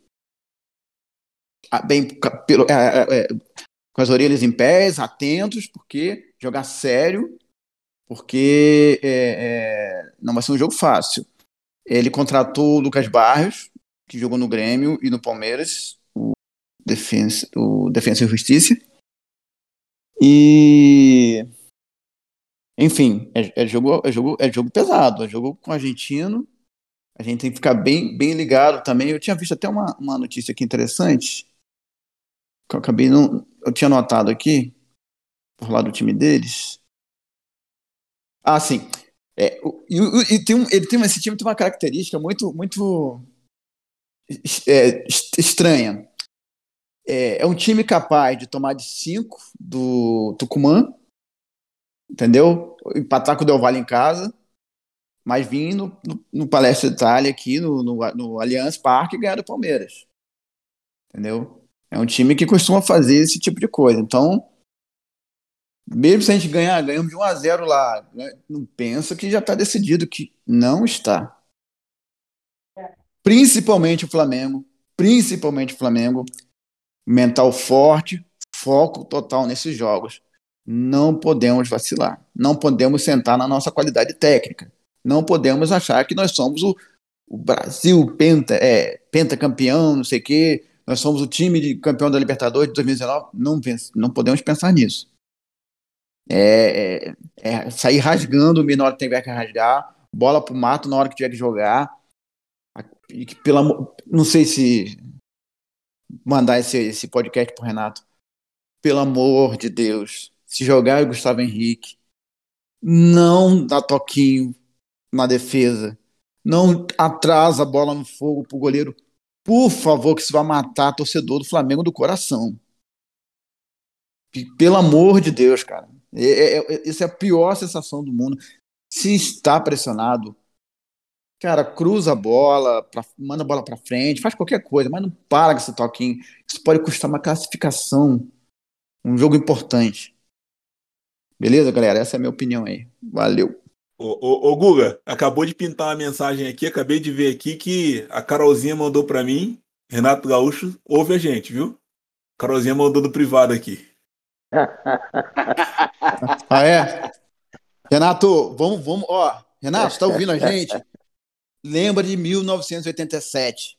Speaker 3: bem pelo, é, é, é, com as orelhas em pés, atentos, porque jogar sério, porque é, é, não vai ser um jogo fácil. Ele contratou o Lucas Barrios, que jogou no Grêmio e no Palmeiras, o Defensa, o Defensa e Justiça. E enfim, é, é, jogo, é, jogo, é jogo pesado, é jogo com o argentino. A gente tem que ficar bem, bem ligado também. Eu tinha visto até uma, uma notícia aqui interessante que eu acabei não. Eu tinha notado aqui, por lá do time deles. Ah, sim. É, e, e tem um, ele tem esse time tem uma característica muito muito é, estranha. É, é, um time capaz de tomar de 5 do Tucumã, entendeu? Empatar com o Del Valle em casa, mas vir no, no, no Itália aqui no, no, no Allianz Parque e ganhar do Palmeiras. Entendeu? É um time que costuma fazer esse tipo de coisa. Então, mesmo se a gente ganhar, ganhamos de 1 a 0 lá, né? não pensa que já está decidido, que não está. Principalmente o Flamengo, principalmente o Flamengo, mental forte, foco total nesses jogos. Não podemos vacilar, não podemos sentar na nossa qualidade técnica, não podemos achar que nós somos o, o Brasil penta, é, pentacampeão, não sei o quê, nós somos o time de campeão da Libertadores de 2019. Não, não podemos pensar nisso. É, é, é sair rasgando o menor que tiver que rasgar, bola pro mato na hora que tiver que jogar. Pela, não sei se mandar esse, esse podcast pro Renato. Pelo amor de Deus, se jogar o Gustavo Henrique, não dá toquinho na defesa, não atrasa a bola no fogo pro goleiro. Por favor, que isso vai matar torcedor do Flamengo do coração. Pelo amor de Deus, cara. É, é, é, essa é a pior sensação do mundo. Se está pressionado, cara, cruza a bola, pra, manda a bola para frente, faz qualquer coisa, mas não para com esse toquinho. Isso pode custar uma classificação, um jogo importante. Beleza, galera? Essa é a minha opinião aí. Valeu.
Speaker 2: Ô, ô, ô, Guga, acabou de pintar uma mensagem aqui, acabei de ver aqui que a Carolzinha mandou para mim, Renato Gaúcho, ouve a gente, viu? Carolzinha mandou do privado aqui.
Speaker 3: ah, é? Renato, vamos, vamos, ó, Renato, está ouvindo a gente? Lembra de 1987.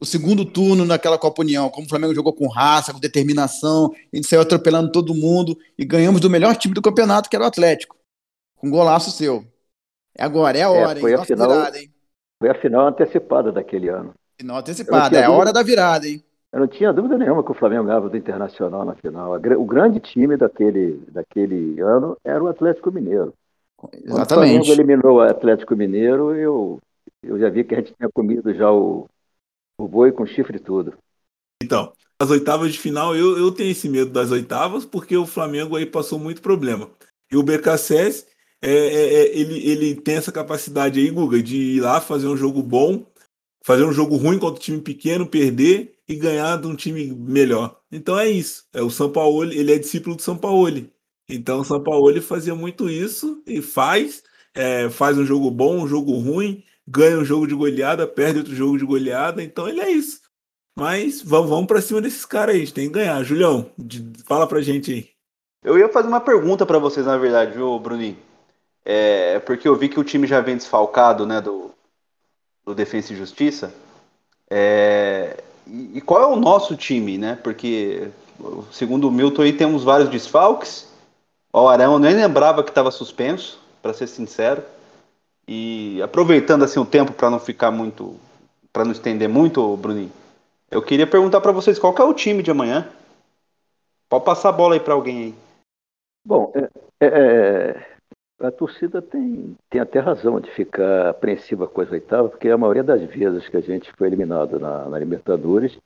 Speaker 3: O segundo turno naquela Copa União, como o Flamengo jogou com raça, com determinação, a gente saiu atropelando todo mundo e ganhamos do melhor time do campeonato, que era o Atlético. Com golaço seu. É agora, é a é, hora,
Speaker 6: é, foi hein? A final, virada, hein? Foi a final antecipada daquele ano.
Speaker 3: Final antecipada, é a hora da virada, hein?
Speaker 6: Eu não tinha dúvida nenhuma que o Flamengo ganhava do Internacional na final. O grande time daquele, daquele ano era o Atlético Mineiro.
Speaker 3: Exatamente. Quando o Flamengo
Speaker 6: eliminou o Atlético Mineiro, eu, eu já vi que a gente tinha comido já o, o boi com chifre e tudo.
Speaker 2: Então, as oitavas de final, eu, eu tenho esse medo das oitavas, porque o Flamengo aí passou muito problema. E o BKSS, é, é, é, ele, ele tem essa capacidade aí, Guga, de ir lá fazer um jogo bom, fazer um jogo ruim contra um time pequeno, perder e ganhar de um time melhor. Então é isso. É o São Paulo, ele é discípulo do São Paulo. Então o São Paulo fazia muito isso e faz, é, faz um jogo bom, um jogo ruim, ganha um jogo de goleada, perde outro jogo de goleada. Então ele é isso. Mas vamos, vamos para cima desses caras aí, a gente tem que ganhar. Julião, fala pra gente aí.
Speaker 4: Eu ia fazer uma pergunta para vocês, na verdade, viu, Bruninho? É, porque eu vi que o time já vem desfalcado, né, do, do Defensa e Justiça. É, e, qual é o nosso time, né? Porque, segundo o Milton, aí temos vários desfalques. O Arão eu nem lembrava que estava suspenso, para ser sincero. E aproveitando assim o tempo para não ficar muito, para não estender muito, Bruninho, eu queria perguntar para vocês qual é o time de amanhã. Pode passar a bola aí para alguém aí.
Speaker 6: Bom, é, é, é a torcida tem, tem até razão de ficar apreensiva com as oitavas, porque a maioria das vezes que a gente foi eliminado na, na Libertadores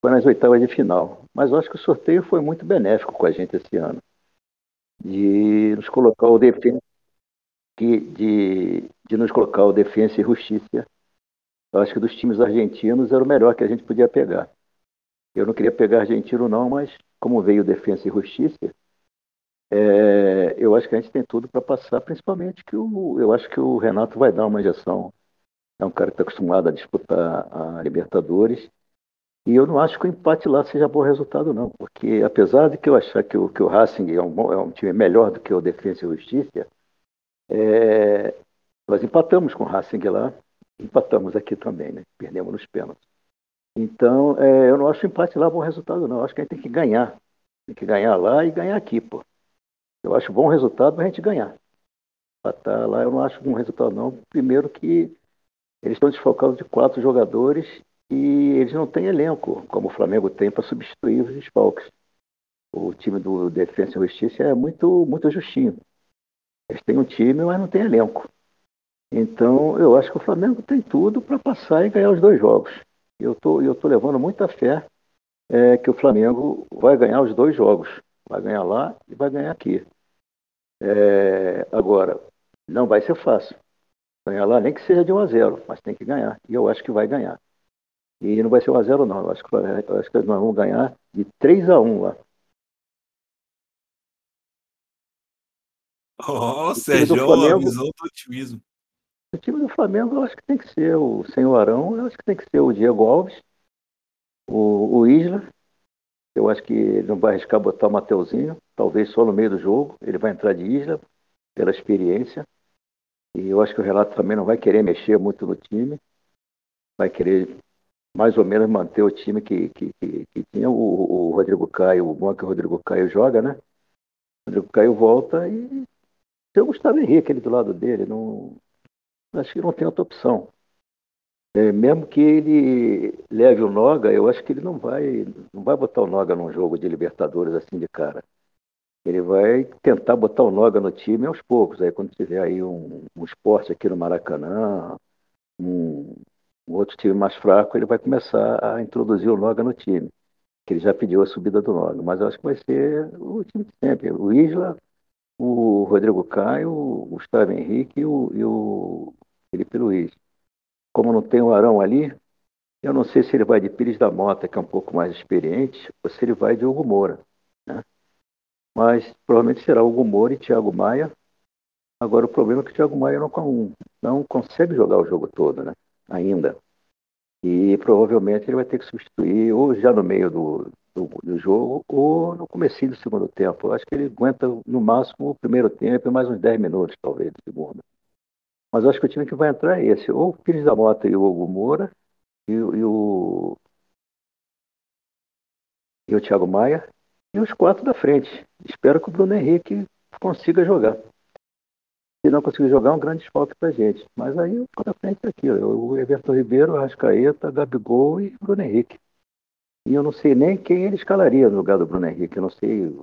Speaker 6: foi nas oitavas de final. Mas eu acho que o sorteio foi muito benéfico com a gente esse ano. De nos colocar o defesa, de, de, de nos colocar o defesa e justiça. Eu acho que dos times argentinos era o melhor que a gente podia pegar. Eu não queria pegar argentino não, mas como veio defesa e justiça, é, eu acho que a gente tem tudo para passar, principalmente que o, eu acho que o Renato vai dar uma injeção. É um cara que está acostumado a disputar a Libertadores. E eu não acho que o empate lá seja bom resultado, não. Porque apesar de que eu achar que o, que o Racing é um, é um time melhor do que o Defensa e Justiça, é, nós empatamos com o Racing lá, empatamos aqui também, né? Perdemos nos pênaltis. Então, é, eu não acho o empate lá bom resultado, não. Eu acho que a gente tem que ganhar. Tem que ganhar lá e ganhar aqui, pô. Eu acho bom resultado para a gente ganhar. Empatar lá eu não acho bom resultado, não. Primeiro que eles estão desfocados de quatro jogadores e eles não têm elenco, como o Flamengo tem, para substituir os desfalques. O time do Defensa e Justiça é muito, muito justinho. Eles têm um time, mas não tem elenco. Então, eu acho que o Flamengo tem tudo para passar e ganhar os dois jogos. Eu tô, estou tô levando muita fé é, que o Flamengo vai ganhar os dois jogos. Vai ganhar lá e vai ganhar aqui. É, agora, não vai ser fácil. Ganhar lá, nem que seja de 1 a 0, mas tem que ganhar. E eu acho que vai ganhar. E não vai ser 1 a 0 não. Eu acho que, eu acho que nós vamos ganhar de 3 a 1 lá.
Speaker 2: Ó, oh, Sérgio, Flamengo, avisou do otimismo.
Speaker 6: O time do Flamengo eu acho que tem que ser o Senhor Arão, eu acho que tem que ser o Diego Alves, o, o Isla, eu acho que ele não vai arriscar botar o Mateuzinho, talvez só no meio do jogo. Ele vai entrar de isla, pela experiência. E eu acho que o Relato também não vai querer mexer muito no time. Vai querer mais ou menos manter o time que, que, que, que tinha o, o, Rodrigo Caio, o bom é que o Rodrigo Caio joga, né? O Rodrigo Caio volta e tem o Gustavo Henrique ali do lado dele. Não, acho que não tem outra opção. É, mesmo que ele leve o Noga, eu acho que ele não vai, não vai botar o Noga num jogo de Libertadores assim de cara. Ele vai tentar botar o Noga no time aos poucos. Aí quando tiver aí um, um esporte aqui no Maracanã, um, um outro time mais fraco, ele vai começar a introduzir o Noga no time. Que ele já pediu a subida do Noga. Mas eu acho que vai ser o time de sempre. O Isla, o Rodrigo Caio, o Gustavo Henrique e o, e o Felipe Luiz como não tem o Arão ali, eu não sei se ele vai de Pires da Mota, que é um pouco mais experiente, ou se ele vai de Hugo Moura. Né? Mas provavelmente será Hugo Moura e Thiago Maia. Agora, o problema é que o Thiago Maia não, não consegue jogar o jogo todo, né? ainda. E provavelmente ele vai ter que substituir ou já no meio do, do, do jogo ou no começo do segundo tempo. Eu acho que ele aguenta no máximo o primeiro tempo e mais uns 10 minutos, talvez, do segundo. Mas acho que o time que vai entrar é esse. Ou o Pires da Mota e o Hugo Moura, e, e, o. E o Thiago Maia, e os quatro da frente. Espero que o Bruno Henrique consiga jogar. Se não conseguir jogar, é um grande desfalque pra gente. Mas aí o da frente é aqui, ó, o Everton Ribeiro, Arrascaeta, Gabigol e Bruno Henrique. E eu não sei nem quem ele escalaria no lugar do Bruno Henrique. Eu não sei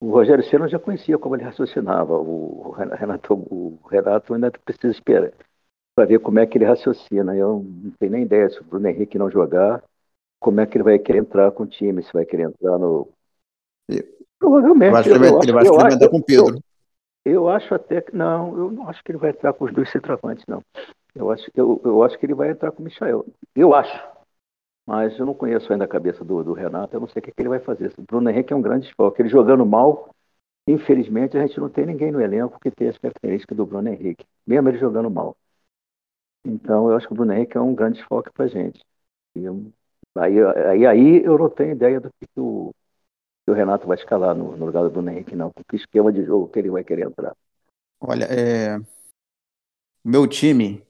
Speaker 6: o Rogério Senna já conhecia como ele raciocinava. O Renato, o Renato ainda precisa esperar para ver como é que ele raciocina. Eu não tenho nem ideia se o Bruno Henrique não jogar, como é que ele vai querer entrar com o time, se vai querer entrar no.
Speaker 3: Provavelmente. Ele vai, entrar com o Pedro.
Speaker 6: Eu, eu, acho até que. Não, eu não acho que ele vai entrar com os dois centroavantes, não. Eu acho, eu, eu acho que ele vai entrar com o Michael. Eu acho. Mas eu não conheço ainda a cabeça do, do Renato, eu não sei o que, que, ele vai fazer. O Bruno Henrique é um grande desfalque. Ele jogando mal, infelizmente, a gente não tem ninguém no elenco que tenha as características do Bruno Henrique, mesmo ele jogando mal. Então, eu acho que o Bruno Henrique é um grande desfalque para a gente. Eu, aí, aí, aí eu não tenho ideia do que, que, o, que o, Renato vai escalar no, no, lugar do Bruno Henrique, não. Que esquema de jogo que ele vai querer entrar.
Speaker 3: Olha, é... meu time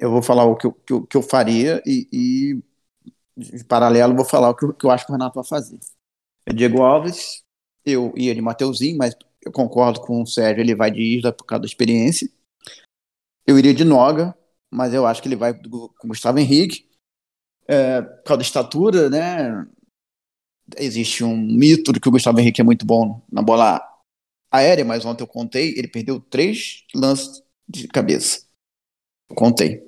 Speaker 3: eu vou falar o que eu, que eu, que eu faria e, e, paralelo, vou falar o que eu, que eu acho que o Renato vai fazer. É Diego Alves, eu ia de Mateuzinho, mas eu concordo com o Sérgio, ele vai de Isla por causa da experiência. Eu iria de Noga, mas eu acho que ele vai com Gustavo Henrique. É, por causa da estatura, né? Existe um mito de que o Gustavo Henrique é muito bom na bola aérea, mas ontem eu contei, ele perdeu três lances de cabeça. Contei.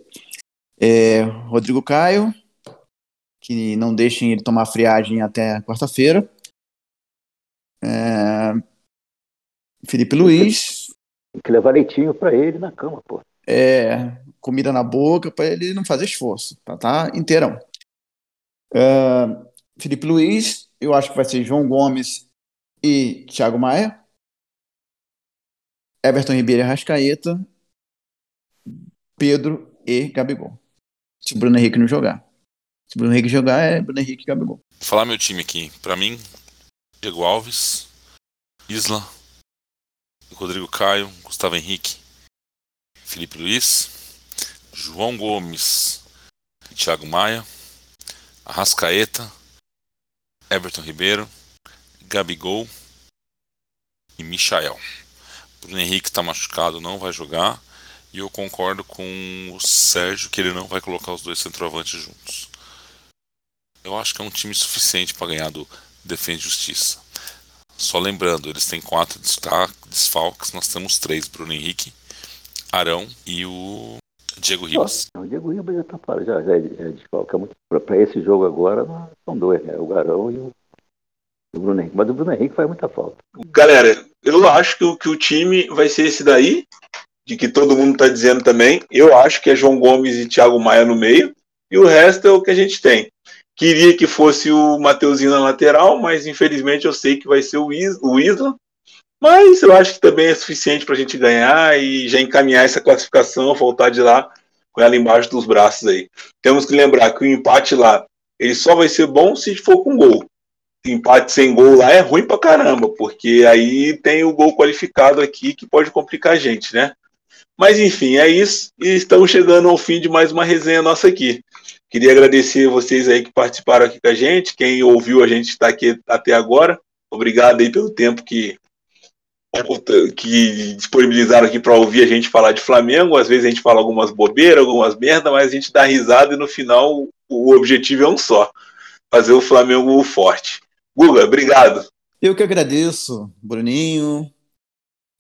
Speaker 3: É, Rodrigo Caio, que não deixem ele tomar friagem até quarta-feira. É, Felipe Luiz.
Speaker 6: Tem que levar leitinho para ele na cama, pô.
Speaker 3: É, comida na boca para ele não fazer esforço, para tá inteirão. É, Felipe Luiz, eu acho que vai ser João Gomes e Thiago Maia. Everton Ribeiro e Rascaeta Pedro e Gabigol. Se o Bruno Henrique não jogar. Se o Bruno Henrique jogar, é Bruno Henrique e Gabigol. Vou
Speaker 5: falar meu time aqui. Para mim, Diego Alves, Isla, Rodrigo Caio, Gustavo Henrique, Felipe Luiz, João Gomes Thiago Maia, Arrascaeta, Everton Ribeiro, Gabigol e Michael. Bruno Henrique está machucado, não vai jogar. E eu concordo com o Sérgio que ele não vai colocar os dois centroavantes juntos. Eu acho que é um time suficiente para ganhar do Defende Justiça. Só lembrando, eles têm quatro desfalques, nós temos três: Bruno Henrique, Arão e o Diego Ribas.
Speaker 6: o Diego Ribas já está fora, já, já, é, é desfalque. É para esse jogo agora são dois, né? O Arão e o, o Bruno Henrique. Mas o Bruno Henrique faz muita falta.
Speaker 2: Galera, eu acho que o, que o time vai ser esse daí de que todo mundo está dizendo também. Eu acho que é João Gomes e Thiago Maia no meio, e o resto é o que a gente tem. Queria que fosse o Mateuzinho na lateral, mas infelizmente eu sei que vai ser o, Isla. Mas eu acho que também é suficiente para a gente ganhar e já encaminhar essa classificação, voltar de lá com ela embaixo dos braços aí. Temos que lembrar que o empate lá ele só vai ser bom se for com gol. Empate sem gol lá é ruim pra caramba, porque aí tem o gol qualificado aqui que pode complicar a gente, né? Mas enfim, é isso. E estamos chegando ao fim de mais uma resenha nossa aqui. Queria agradecer vocês aí que participaram aqui com a gente, quem ouviu a gente está aqui até agora. Obrigado aí pelo tempo que, que disponibilizaram aqui para ouvir a gente falar de Flamengo. Às vezes a gente fala algumas bobeiras, algumas merda, mas a gente dá risada e no final o objetivo é um só: fazer o Flamengo forte. Guga, obrigado.
Speaker 3: Eu que agradeço, Bruninho,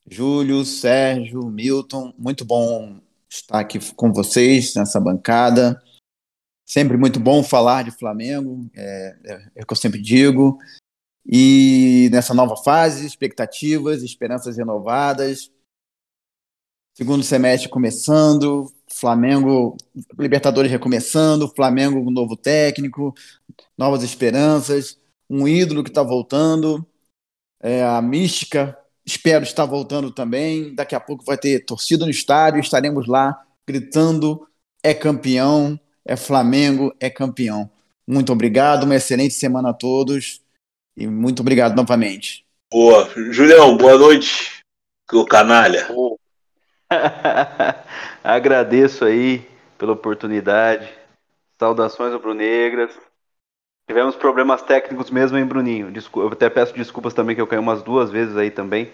Speaker 3: Júlio, Sérgio, Milton. Muito bom estar aqui com vocês nessa bancada. Sempre muito bom falar de Flamengo, é, é, é o que eu sempre digo. E nessa nova fase, expectativas, esperanças renovadas. Segundo semestre começando, Flamengo, Libertadores recomeçando, Flamengo um novo técnico, novas esperanças, um ídolo que está voltando, é, a mística, espero estar voltando também. Daqui a pouco vai ter torcida no estádio, estaremos lá gritando: é campeão, é Flamengo, é campeão. Muito obrigado, uma excelente semana a todos e muito obrigado novamente.
Speaker 2: Boa. Julião, boa noite, o canalha.
Speaker 4: Agradeço aí pela oportunidade. Saudações Rubro-Negras. Tivemos problemas técnicos mesmo, hein, Bruninho? Desculpa, eu até peço desculpas também que eu caí umas duas vezes aí também.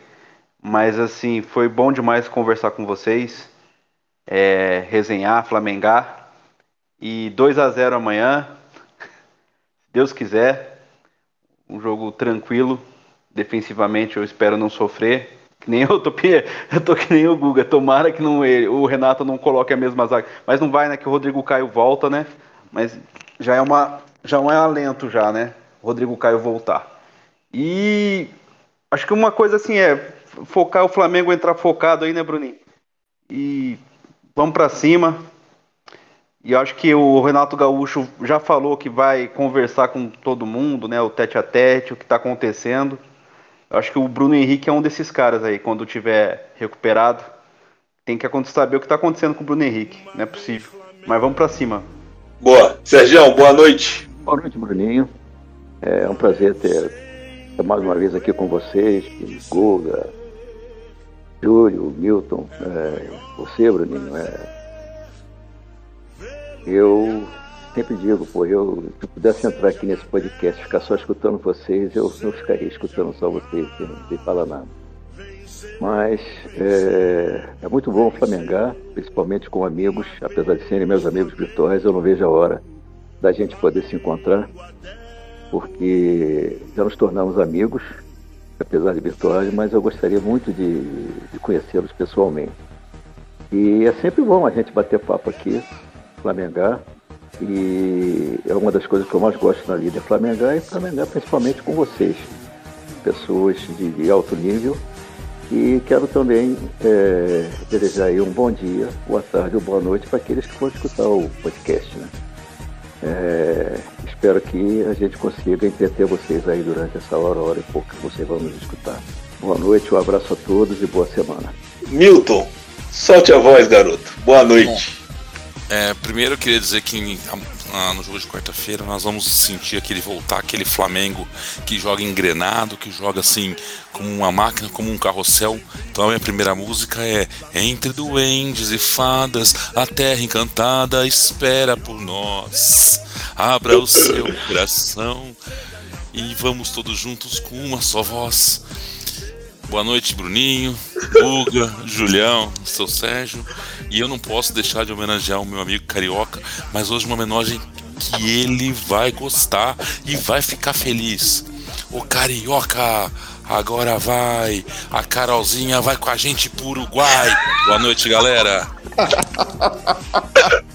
Speaker 4: Mas assim, foi bom demais conversar com vocês, é, resenhar, flamengar. E 2 a 0 amanhã, se Deus quiser. Um jogo tranquilo. Defensivamente eu espero não sofrer. Que nem eu tô, eu tô que nem o Guga. Tomara que não, o Renato não coloque a mesma zaga. Mas não vai, né? Que o Rodrigo Caio volta, né? Mas já é uma já não é alento já, né? Rodrigo Caio voltar. E acho que uma coisa assim é focar o Flamengo entrar focado aí, né, Bruninho? E vamos para cima. E acho que o Renato Gaúcho já falou que vai conversar com todo mundo, né? O tete a tete, o que está acontecendo. Acho que o Bruno Henrique é um desses caras aí, quando tiver recuperado. Tem que saber o que está acontecendo com o Bruno Henrique. Não é possível. Mas vamos para cima.
Speaker 2: Boa. Sérgio, boa noite.
Speaker 6: Boa noite, Bruninho. É um prazer ter mais uma vez aqui com vocês, Guga, Júlio, Milton, é, você, Bruninho. É, eu sempre digo, pô, eu, se eu pudesse entrar aqui nesse podcast ficar só escutando vocês, eu não ficaria escutando só vocês, sem, falar nada. Mas é, é muito bom flamengar, principalmente com amigos, apesar de serem meus amigos virtuais, eu não vejo a hora da gente poder se encontrar, porque já nos tornamos amigos, apesar de virtuais, mas eu gostaria muito de, de conhecê-los pessoalmente. E é sempre bom a gente bater papo aqui, flamengar, e é uma das coisas que eu mais gosto na vida, é flamengar e flamengar principalmente com vocês, pessoas de, de alto nível. E quero também é, desejar um bom dia, boa tarde ou boa noite para aqueles que vão escutar o podcast, né? É, espero que a gente consiga entreter vocês aí durante essa hora, hora e pouco que vocês vão nos escutar. Boa noite, um abraço a todos e boa semana.
Speaker 2: Milton, solte a voz, garoto. Boa noite.
Speaker 5: É, primeiro eu queria dizer que ah, no jogo de quarta-feira nós vamos sentir aquele voltar, aquele Flamengo que joga engrenado, que joga assim como uma máquina, como um carrossel. Então a minha primeira música é Entre duendes e fadas, a terra encantada espera por nós. Abra o seu coração e vamos todos juntos com uma só voz. Boa noite, Bruninho, Guga, Julião, seu Sérgio. E eu não posso deixar de homenagear o meu amigo carioca, mas hoje uma homenagem que ele vai gostar e vai ficar feliz. O carioca agora vai. A Carolzinha vai com a gente pro Uruguai. Boa noite, galera.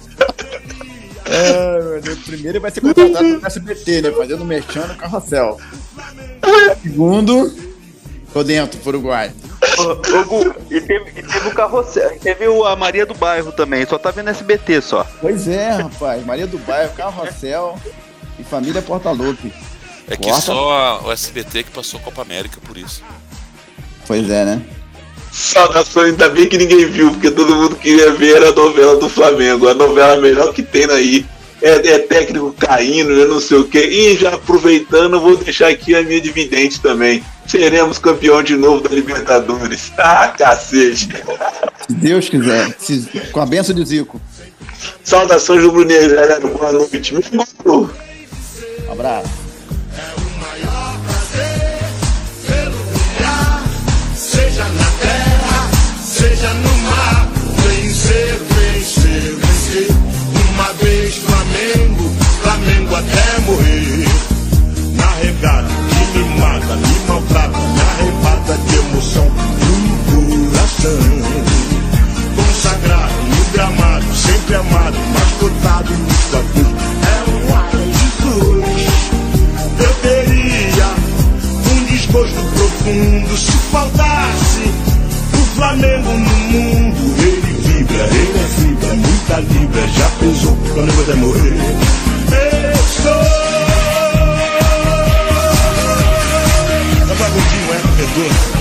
Speaker 3: É, meu Deus, primeiro vai ser contratado no SBT, né? Fazendo mexendo no carrossel. Segundo, tô dentro pro Uruguai.
Speaker 4: e, teve, e teve o carrossel, teve a Maria do Bairro também, só tá vendo SBT só.
Speaker 3: Pois é, rapaz, Maria do Bairro, carrossel e família Porta Lupe.
Speaker 5: É que Porta... só o SBT que passou a Copa América por isso.
Speaker 3: Pois é, né?
Speaker 2: Saudações, ainda bem que ninguém viu, porque todo mundo queria ver a novela do Flamengo, a novela melhor que tem aí. É, é técnico caindo, eu não sei o que. E já aproveitando, vou deixar aqui a minha dividende também. Seremos campeão de novo da Libertadores. Ah, cacete.
Speaker 3: Se Deus quiser. Se, com a benção de Zico.
Speaker 2: Saudações do Bruneiro, galera. Boa noite.
Speaker 3: Um abraço.
Speaker 7: coração. Consagrado no gramado, sempre amado, mascotado no tabu. É um ar de cruz. Eu teria um desgosto profundo se faltasse o Flamengo no mundo. Ele vibra, ele é fibra, muita libra. Já pesou quando vai morrer? Eu sou. Não vai curtir, não é?